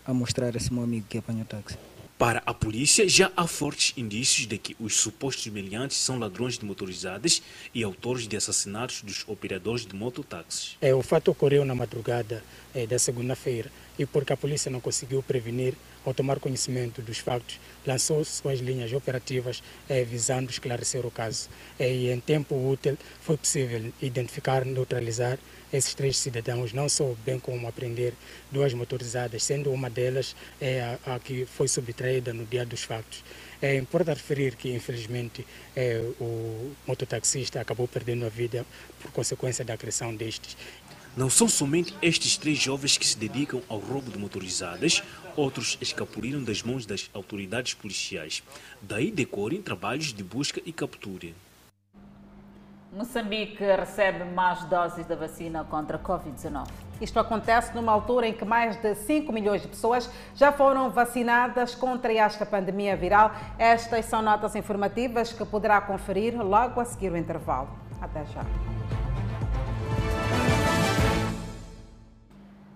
a mostrar esse meu amigo que apanhou o táxi. Para a polícia, já há fortes indícios de que os supostos meliantes são ladrões de motorizadas e autores de assassinatos dos operadores de mototáxis. É, o fato ocorreu na madrugada é, da segunda-feira e porque a polícia não conseguiu prevenir, ao tomar conhecimento dos factos, lançou suas linhas operativas eh, visando esclarecer o caso. Eh, e em tempo útil foi possível identificar, neutralizar esses três cidadãos, não só bem como apreender duas motorizadas, sendo uma delas eh, a, a, que foi subtraída no dia dos factos. É importante referir que, infelizmente, é, o mototaxista acabou perdendo a vida por consequência da agressão destes. Não são somente estes três jovens que se dedicam ao roubo de motorizadas, outros escapuliram das mãos das autoridades policiais. Daí decorrem trabalhos de busca e captura. Moçambique recebe mais doses da vacina contra a Covid-19. Isto acontece numa altura em que mais de 5 milhões de pessoas já foram vacinadas contra esta pandemia viral. Estas são notas informativas que poderá conferir logo a seguir o intervalo. Até já.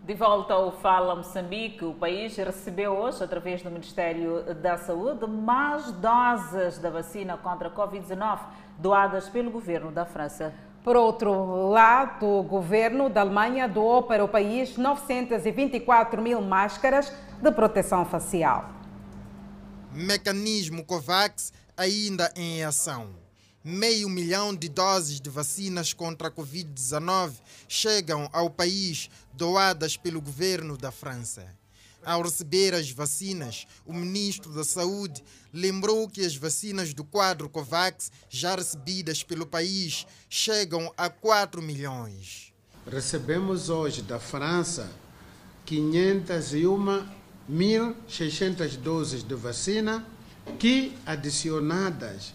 De volta ao Fala Moçambique, o país recebeu hoje, através do Ministério da Saúde, mais doses da vacina contra a Covid-19 doadas pelo governo da França. Por outro lado, o governo da Alemanha doou para o país 924 mil máscaras de proteção facial. Mecanismo COVAX ainda em ação meio milhão de doses de vacinas contra a Covid-19 chegam ao país doadas pelo governo da França. Ao receber as vacinas, o ministro da Saúde lembrou que as vacinas do quadro COVAX já recebidas pelo país chegam a 4 milhões. Recebemos hoje da França 501.600 doses de vacina que, adicionadas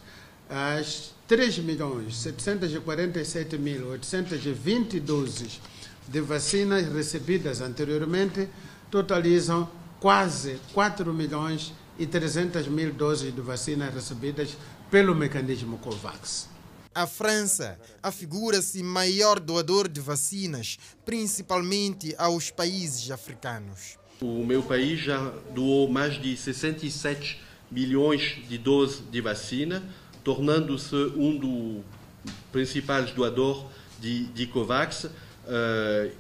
às 3.747.820 doses de vacinas recebidas anteriormente totalizam quase 4 milhões e 300 mil doses de vacinas recebidas pelo mecanismo COVAX. A França afigura-se maior doador de vacinas, principalmente aos países africanos. O meu país já doou mais de 67 milhões de doses de vacina, tornando-se um dos principais doadores de, de COVAX, uh,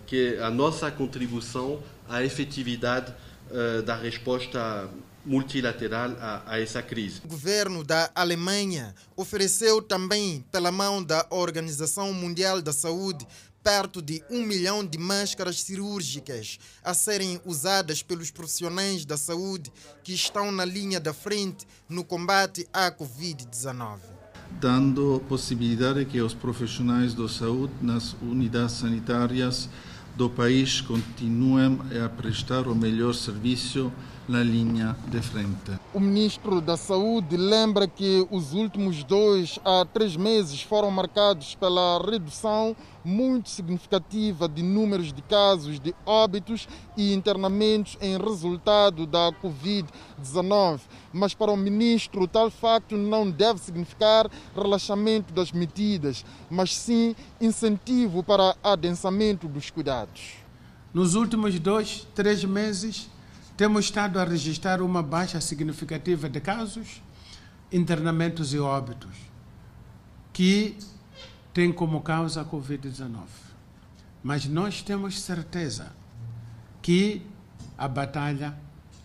que é a nossa contribuição à efetividade uh, da resposta multilateral a, a, essa crise. O governo da Alemanha ofereceu também, pela mão da Organização Mundial da Saúde, perto de um milhão de máscaras cirúrgicas a serem usadas pelos profissionais da saúde que estão na linha da frente no combate à Covid-19. Dando possibilidade que os profissionais da saúde nas unidades sanitárias do país continuem a prestar o melhor serviço na linha de frente. O ministro da Saúde lembra que os últimos dois a três meses foram marcados pela redução muito significativa de números de casos de óbitos e internamentos em resultado da Covid-19. Mas para o ministro, tal facto não deve significar relaxamento das medidas, mas sim incentivo para adensamento dos cuidados. Nos últimos dois, três meses, temos estado a registrar uma baixa significativa de casos, internamentos e óbitos, que tem como causa a Covid-19. Mas nós temos certeza que a batalha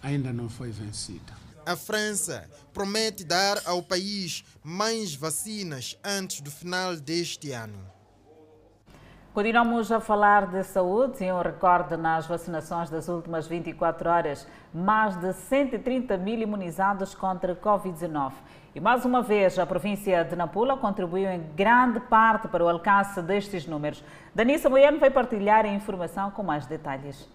ainda não foi vencida. A França promete dar ao país mais vacinas antes do final deste ano. Continuamos a falar de saúde e um recorde nas vacinações das últimas 24 horas. Mais de 130 mil imunizados contra Covid-19. E mais uma vez, a província de Nampula contribuiu em grande parte para o alcance destes números. Danissa Moiano vai partilhar a informação com mais detalhes.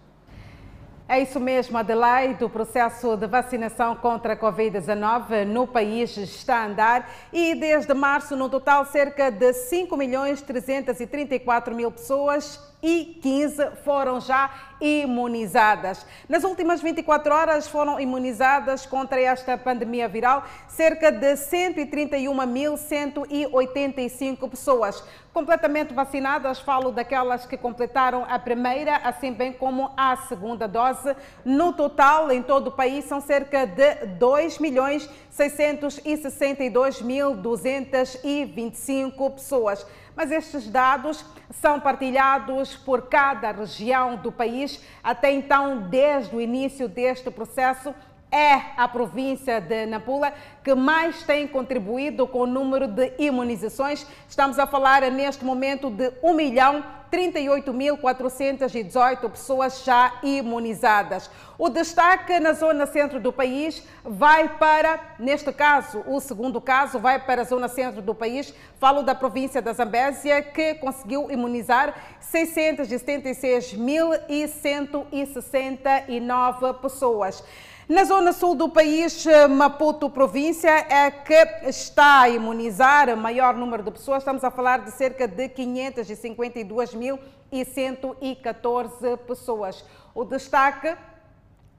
É isso mesmo, Adelaide. O processo de vacinação contra a Covid-19 no país está a andar e desde março, no total, cerca de 5 milhões 334 mil pessoas e 15 foram já imunizadas. Nas últimas 24 horas foram imunizadas contra esta pandemia viral cerca de 131.185 pessoas. Completamente vacinadas, falo daquelas que completaram a primeira, assim bem como a segunda dose. No total, em todo o país, são cerca de 2 milhões 662.225 pessoas mas estes dados são partilhados por cada região do país. Até então, desde o início deste processo, é a província de Nampula que mais tem contribuído com o número de imunizações. Estamos a falar neste momento de 1 milhão 38.418 pessoas já imunizadas. O destaque na zona centro do país vai para, neste caso, o segundo caso vai para a zona centro do país. Falo da província da Zambésia, que conseguiu imunizar 676.169 pessoas. Na zona sul do país, Maputo província é que está a imunizar o maior número de pessoas. Estamos a falar de cerca de 552.114 pessoas. O destaque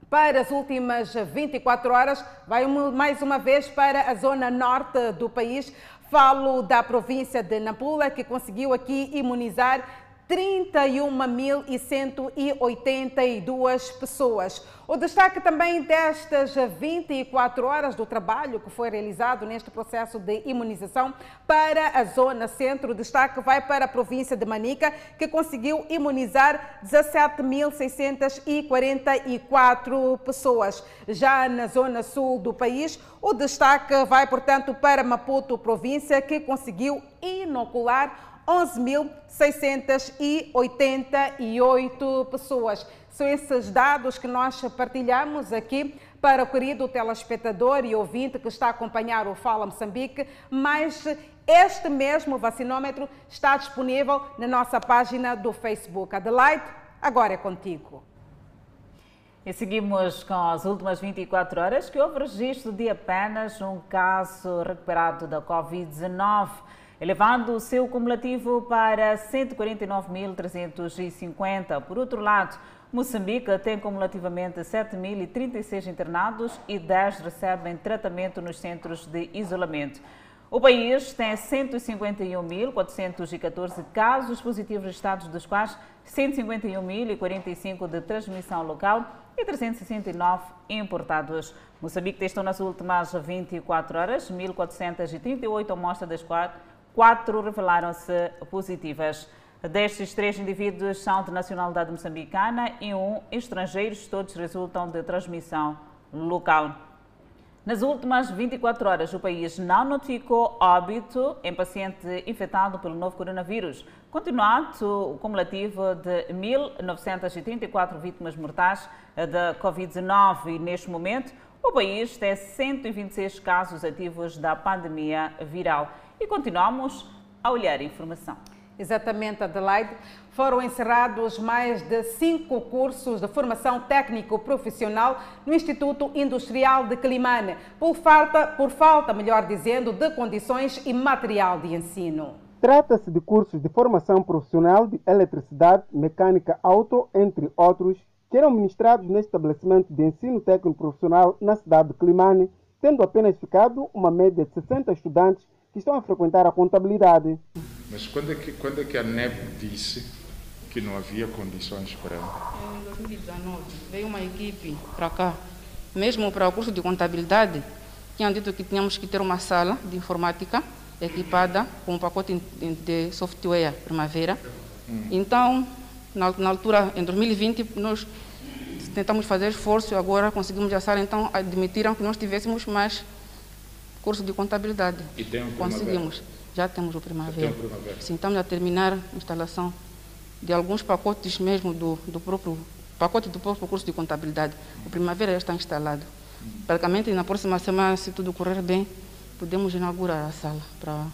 para as últimas 24 horas vai mais uma vez para a zona norte do país. Falo da província de Nampula, que conseguiu aqui imunizar 31.182 pessoas. O destaque também destas 24 horas do trabalho que foi realizado neste processo de imunização para a Zona Centro. O destaque vai para a província de Manica, que conseguiu imunizar 17.644 pessoas. Já na Zona Sul do país, o destaque vai, portanto, para Maputo, província, que conseguiu inocular 11.688 pessoas. São esses dados que nós partilhamos aqui para o querido telespectador e ouvinte que está a acompanhar o Fala Moçambique, mas este mesmo vacinômetro está disponível na nossa página do Facebook. Adelaide, agora é contigo. E seguimos com as últimas 24 horas que houve registro de apenas um caso recuperado da Covid-19 elevando o seu cumulativo para 149.350. Por outro lado, Moçambique tem cumulativamente 7.036 internados e 10 recebem tratamento nos centros de isolamento. O país tem 151.414 casos positivos registrados, dos quais 151.045 de transmissão local e 369 importados. Moçambique testou nas últimas 24 horas 1.438 amostras, das quais 4 revelaram-se positivas. Destes, três indivíduos são de nacionalidade moçambicana e um estrangeiro, todos resultam de transmissão local. Nas últimas 24 horas, o país não notificou óbito em paciente infectado pelo novo coronavírus, continuando o cumulativo de 1.934 vítimas mortais da Covid-19. Neste momento, o país tem 126 casos ativos da pandemia viral. E continuamos a olhar a informação. Exatamente, Adelaide. Foram encerrados mais de cinco cursos de formação técnico-profissional no Instituto Industrial de Climane, por falta, por falta, melhor dizendo, de condições e material de ensino. Trata-se de cursos de formação profissional de eletricidade, mecânica auto, entre outros, que eram ministrados neste estabelecimento de ensino técnico profissional na cidade de Climane, tendo apenas ficado uma média de 60 estudantes que estão a frequentar a contabilidade. Mas quando é que, quando é que a NEP disse que não havia condições para. Em 2019, veio uma equipe para cá, mesmo para o curso de contabilidade, tinham dito que tínhamos que ter uma sala de informática equipada com um pacote de software Primavera. Hum. Então, na, na, altura, em 2020, nós tentamos fazer esforço, agora conseguimos a sala, então admitiram que nós tivéssemos mais curso de contabilidade. E tem um Conseguimos, já temos o Primavera. Já tem o primavera. Sim, estamos a terminar a instalação de alguns pacotes mesmo do, do próprio pacote do próprio curso de contabilidade. O Primavera já está instalado. Praticamente na próxima semana, se tudo correr bem, podemos inaugurar a sala para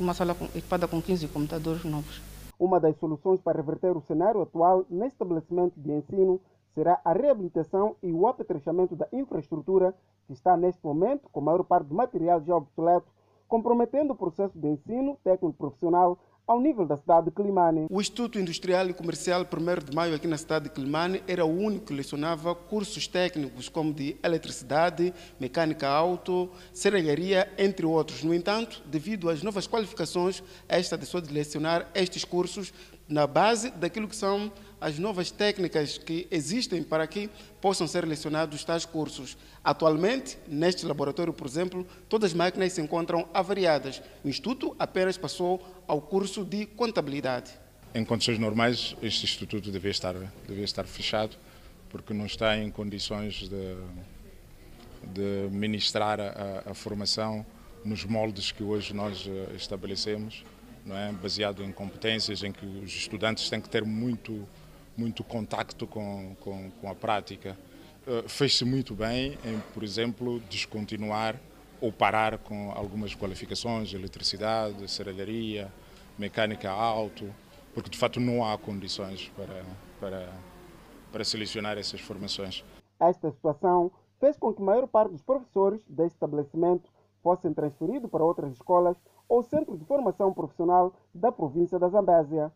uma sala equipada com 15 computadores novos. Uma das soluções para reverter o cenário atual neste estabelecimento de ensino será a reabilitação e o apetrechamento da infraestrutura que está neste momento com a maior parte do material já obsoleto, comprometendo o processo de ensino técnico profissional ao nível da cidade de Climane. O Instituto Industrial e Comercial 1 de Maio aqui na cidade de Climane era o único que lecionava cursos técnicos como de eletricidade, mecânica auto, serralharia, entre outros. No entanto, devido às novas qualificações, esta deixou de lecionar estes cursos na base daquilo que são as novas técnicas que existem para que possam ser lecionados tais cursos. Atualmente, neste laboratório, por exemplo, todas as máquinas se encontram avariadas. O Instituto apenas passou ao curso de contabilidade. Em condições normais, este Instituto devia estar, devia estar fechado, porque não está em condições de, de ministrar a, a formação nos moldes que hoje nós eh, estabelecemos, é? baseado em competências em que os estudantes têm que ter muito muito contacto com, com, com a prática. Uh, Fez-se muito bem em, por exemplo, descontinuar ou parar com algumas qualificações, eletricidade, serralharia, mecânica alto, porque de fato não há condições para, para, para selecionar essas formações. Esta situação fez com que a maior parte dos professores deste estabelecimento fossem transferidos para outras escolas ou centros de formação profissional da província da Zambésia.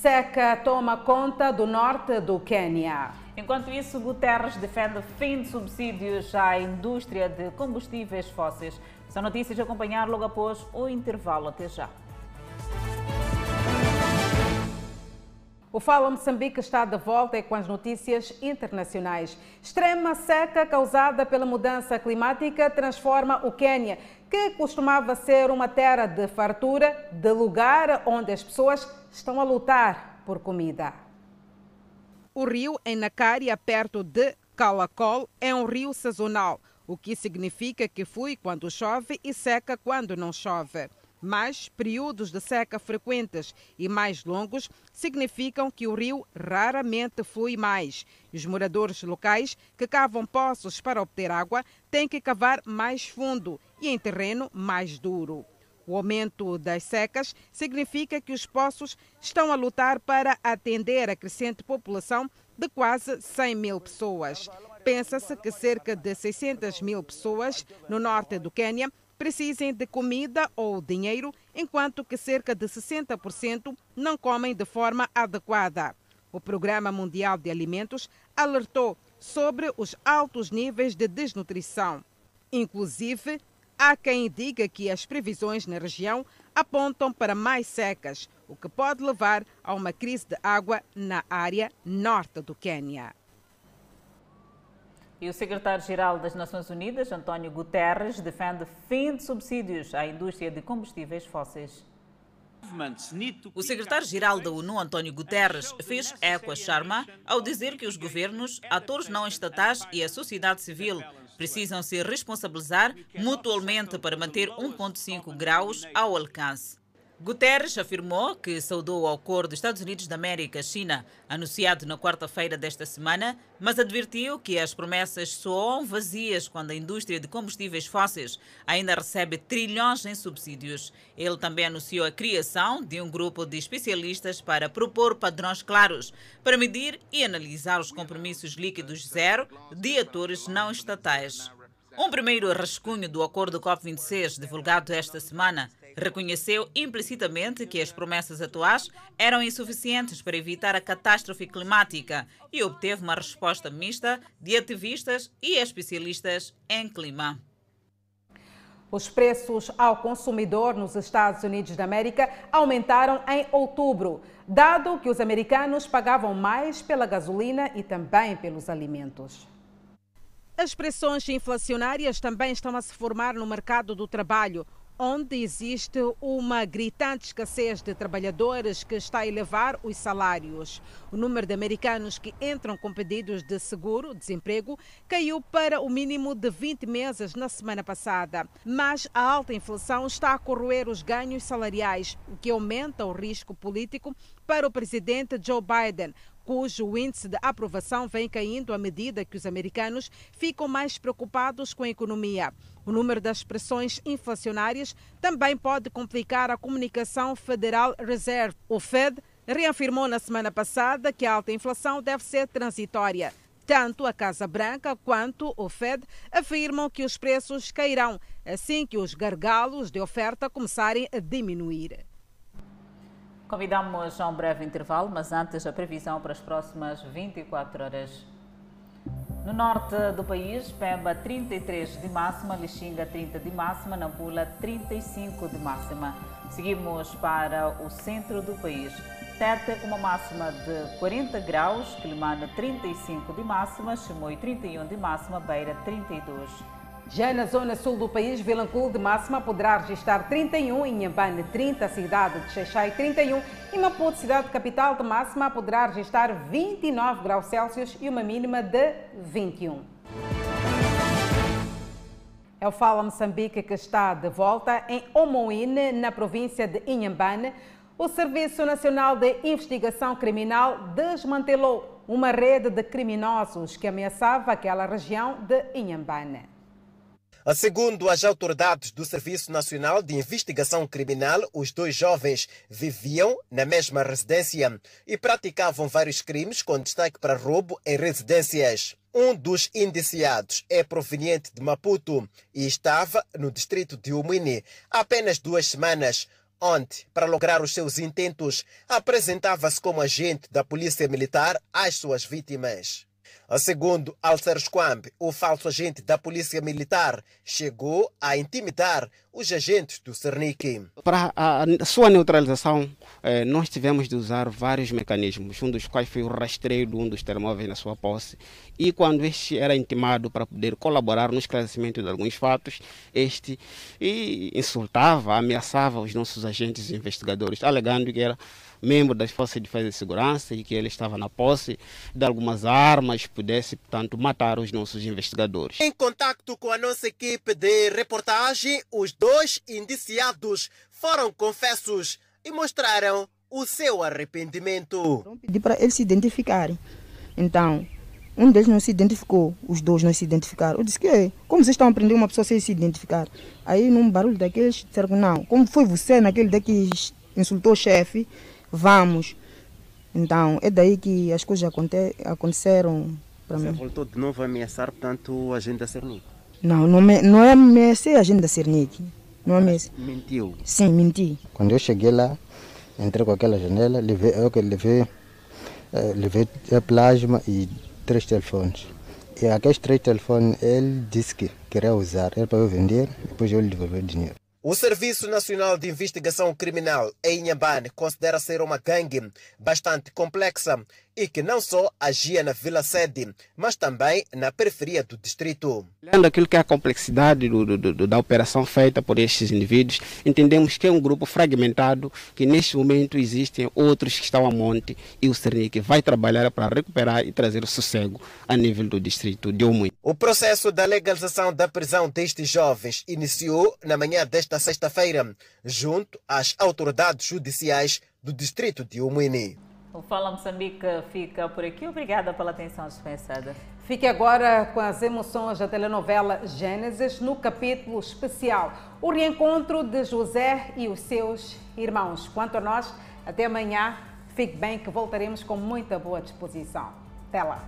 Seca toma conta do norte do Quênia. Enquanto isso, Guterres defende fim de subsídios à indústria de combustíveis fósseis. São notícias a acompanhar logo após o intervalo. Até já. O Fala Moçambique está de volta com as notícias internacionais. Extrema seca causada pela mudança climática transforma o Quênia, que costumava ser uma terra de fartura, de lugar onde as pessoas estão a lutar por comida. O rio em Nacaria, perto de Calacol, é um rio sazonal, o que significa que flui quando chove e seca quando não chove. Mas períodos de seca frequentes e mais longos significam que o rio raramente flui mais. Os moradores locais que cavam poços para obter água têm que cavar mais fundo e em terreno mais duro. O aumento das secas significa que os poços estão a lutar para atender a crescente população de quase 100 mil pessoas. Pensa-se que cerca de 600 mil pessoas no norte do Quênia precisem de comida ou dinheiro, enquanto que cerca de 60% não comem de forma adequada. O Programa Mundial de Alimentos alertou sobre os altos níveis de desnutrição. Inclusive, Há quem diga que as previsões na região apontam para mais secas, o que pode levar a uma crise de água na área norte do Quênia. E o secretário-geral das Nações Unidas, António Guterres, defende fim de subsídios à indústria de combustíveis fósseis. O secretário-geral da ONU, António Guterres, fez eco a Sharma ao dizer que os governos, atores não estatais e a sociedade civil precisam se responsabilizar mutualmente para manter 1,5 graus ao alcance. Guterres afirmou que saudou o acordo dos Estados Unidos da América-China, anunciado na quarta-feira desta semana, mas advertiu que as promessas soam vazias quando a indústria de combustíveis fósseis ainda recebe trilhões em subsídios. Ele também anunciou a criação de um grupo de especialistas para propor padrões claros para medir e analisar os compromissos líquidos zero de atores não estatais. Um primeiro rascunho do acordo COP26, divulgado esta semana, reconheceu implicitamente que as promessas atuais eram insuficientes para evitar a catástrofe climática e obteve uma resposta mista de ativistas e especialistas em clima. Os preços ao consumidor nos Estados Unidos da América aumentaram em outubro, dado que os americanos pagavam mais pela gasolina e também pelos alimentos. As pressões inflacionárias também estão a se formar no mercado do trabalho, onde existe uma gritante escassez de trabalhadores que está a elevar os salários. O número de americanos que entram com pedidos de seguro-desemprego caiu para o mínimo de 20 meses na semana passada. Mas a alta inflação está a corroer os ganhos salariais, o que aumenta o risco político para o presidente Joe Biden, cujo índice de aprovação vem caindo à medida que os americanos ficam mais preocupados com a economia. O número das pressões inflacionárias também pode complicar a comunicação Federal Reserve. O Fed reafirmou na semana passada que a alta inflação deve ser transitória. Tanto a Casa Branca quanto o Fed afirmam que os preços cairão assim que os gargalos de oferta começarem a diminuir. Convidamos a um breve intervalo, mas antes a previsão para as próximas 24 horas. No norte do país, Pemba 33 de máxima, Lixinga 30 de máxima, Nampula 35 de máxima. Seguimos para o centro do país. Tete com uma máxima de 40 graus, Quilimana 35 de máxima, Chimoio 31 de máxima, Beira 32. Já na zona sul do país, Vilanculo de máxima poderá registrar 31, Inhambane 30, cidade de Xaixai 31 e Maputo, cidade capital de máxima, poderá registrar 29 graus Celsius e uma mínima de 21. É o Fala Moçambique que está de volta em Omoine, na província de Inhambane. O Serviço Nacional de Investigação Criminal desmantelou uma rede de criminosos que ameaçava aquela região de Inhambane. Segundo as autoridades do Serviço Nacional de Investigação Criminal, os dois jovens viviam na mesma residência e praticavam vários crimes com destaque para roubo em residências. Um dos indiciados é proveniente de Maputo e estava no distrito de Umini há apenas duas semanas onde, para lograr os seus intentos, apresentava-se como agente da Polícia Militar às suas vítimas. Segundo Alcer Squambe, o falso agente da Polícia Militar chegou a intimidar os agentes do Cernic. Para a sua neutralização, eh, nós tivemos de usar vários mecanismos, um dos quais foi o rastreio de um dos telemóveis na sua posse. E quando este era intimado para poder colaborar no esclarecimento de alguns fatos, este insultava, ameaçava os nossos agentes investigadores, alegando que era membro das Forças de Defesa e Segurança e que ele estava na posse de algumas armas, pudesse, portanto, matar os nossos investigadores. Em contato com a nossa equipe de reportagem, os dois indiciados foram confessos e mostraram o seu arrependimento. Pedi para eles se identificarem. Então, um deles não se identificou, os dois não se identificaram. Eu disse que como vocês estão aprendendo uma pessoa sem se identificar? Aí, num barulho daqueles, disseram não, como foi você naquele daqui que insultou o chefe, vamos. Então, é daí que as coisas aconte aconteceram para mim. Você voltou de novo a ameaçar, portanto, a agente da Cernic? Não, não, me, não é ameacei a agente da Cernic. Não ameacei. Mentiu? Sim, menti. Quando eu cheguei lá, entrei com aquela janela, levei, eu que levei, eh, levei a plasma e três telefones. E aqueles três telefones, ele disse que queria usar, era para eu vender, depois eu lhe devolver o dinheiro. O Serviço Nacional de Investigação Criminal em Inhambane considera ser uma gangue bastante complexa e que não só agia na Vila Sede, mas também na periferia do distrito. Olhando aquilo que é a complexidade do, do, da operação feita por estes indivíduos, entendemos que é um grupo fragmentado, que neste momento existem outros que estão a monte e o Cernic vai trabalhar para recuperar e trazer o sossego a nível do distrito de Omui. O processo da legalização da prisão destes jovens iniciou na manhã desta sexta-feira, junto às autoridades judiciais do distrito de Umuini. O Fala Moçambique fica por aqui. Obrigada pela atenção dispensada. Fique agora com as emoções da telenovela Gênesis no capítulo especial O reencontro de José e os seus irmãos. Quanto a nós, até amanhã. Fique bem que voltaremos com muita boa disposição. Até lá.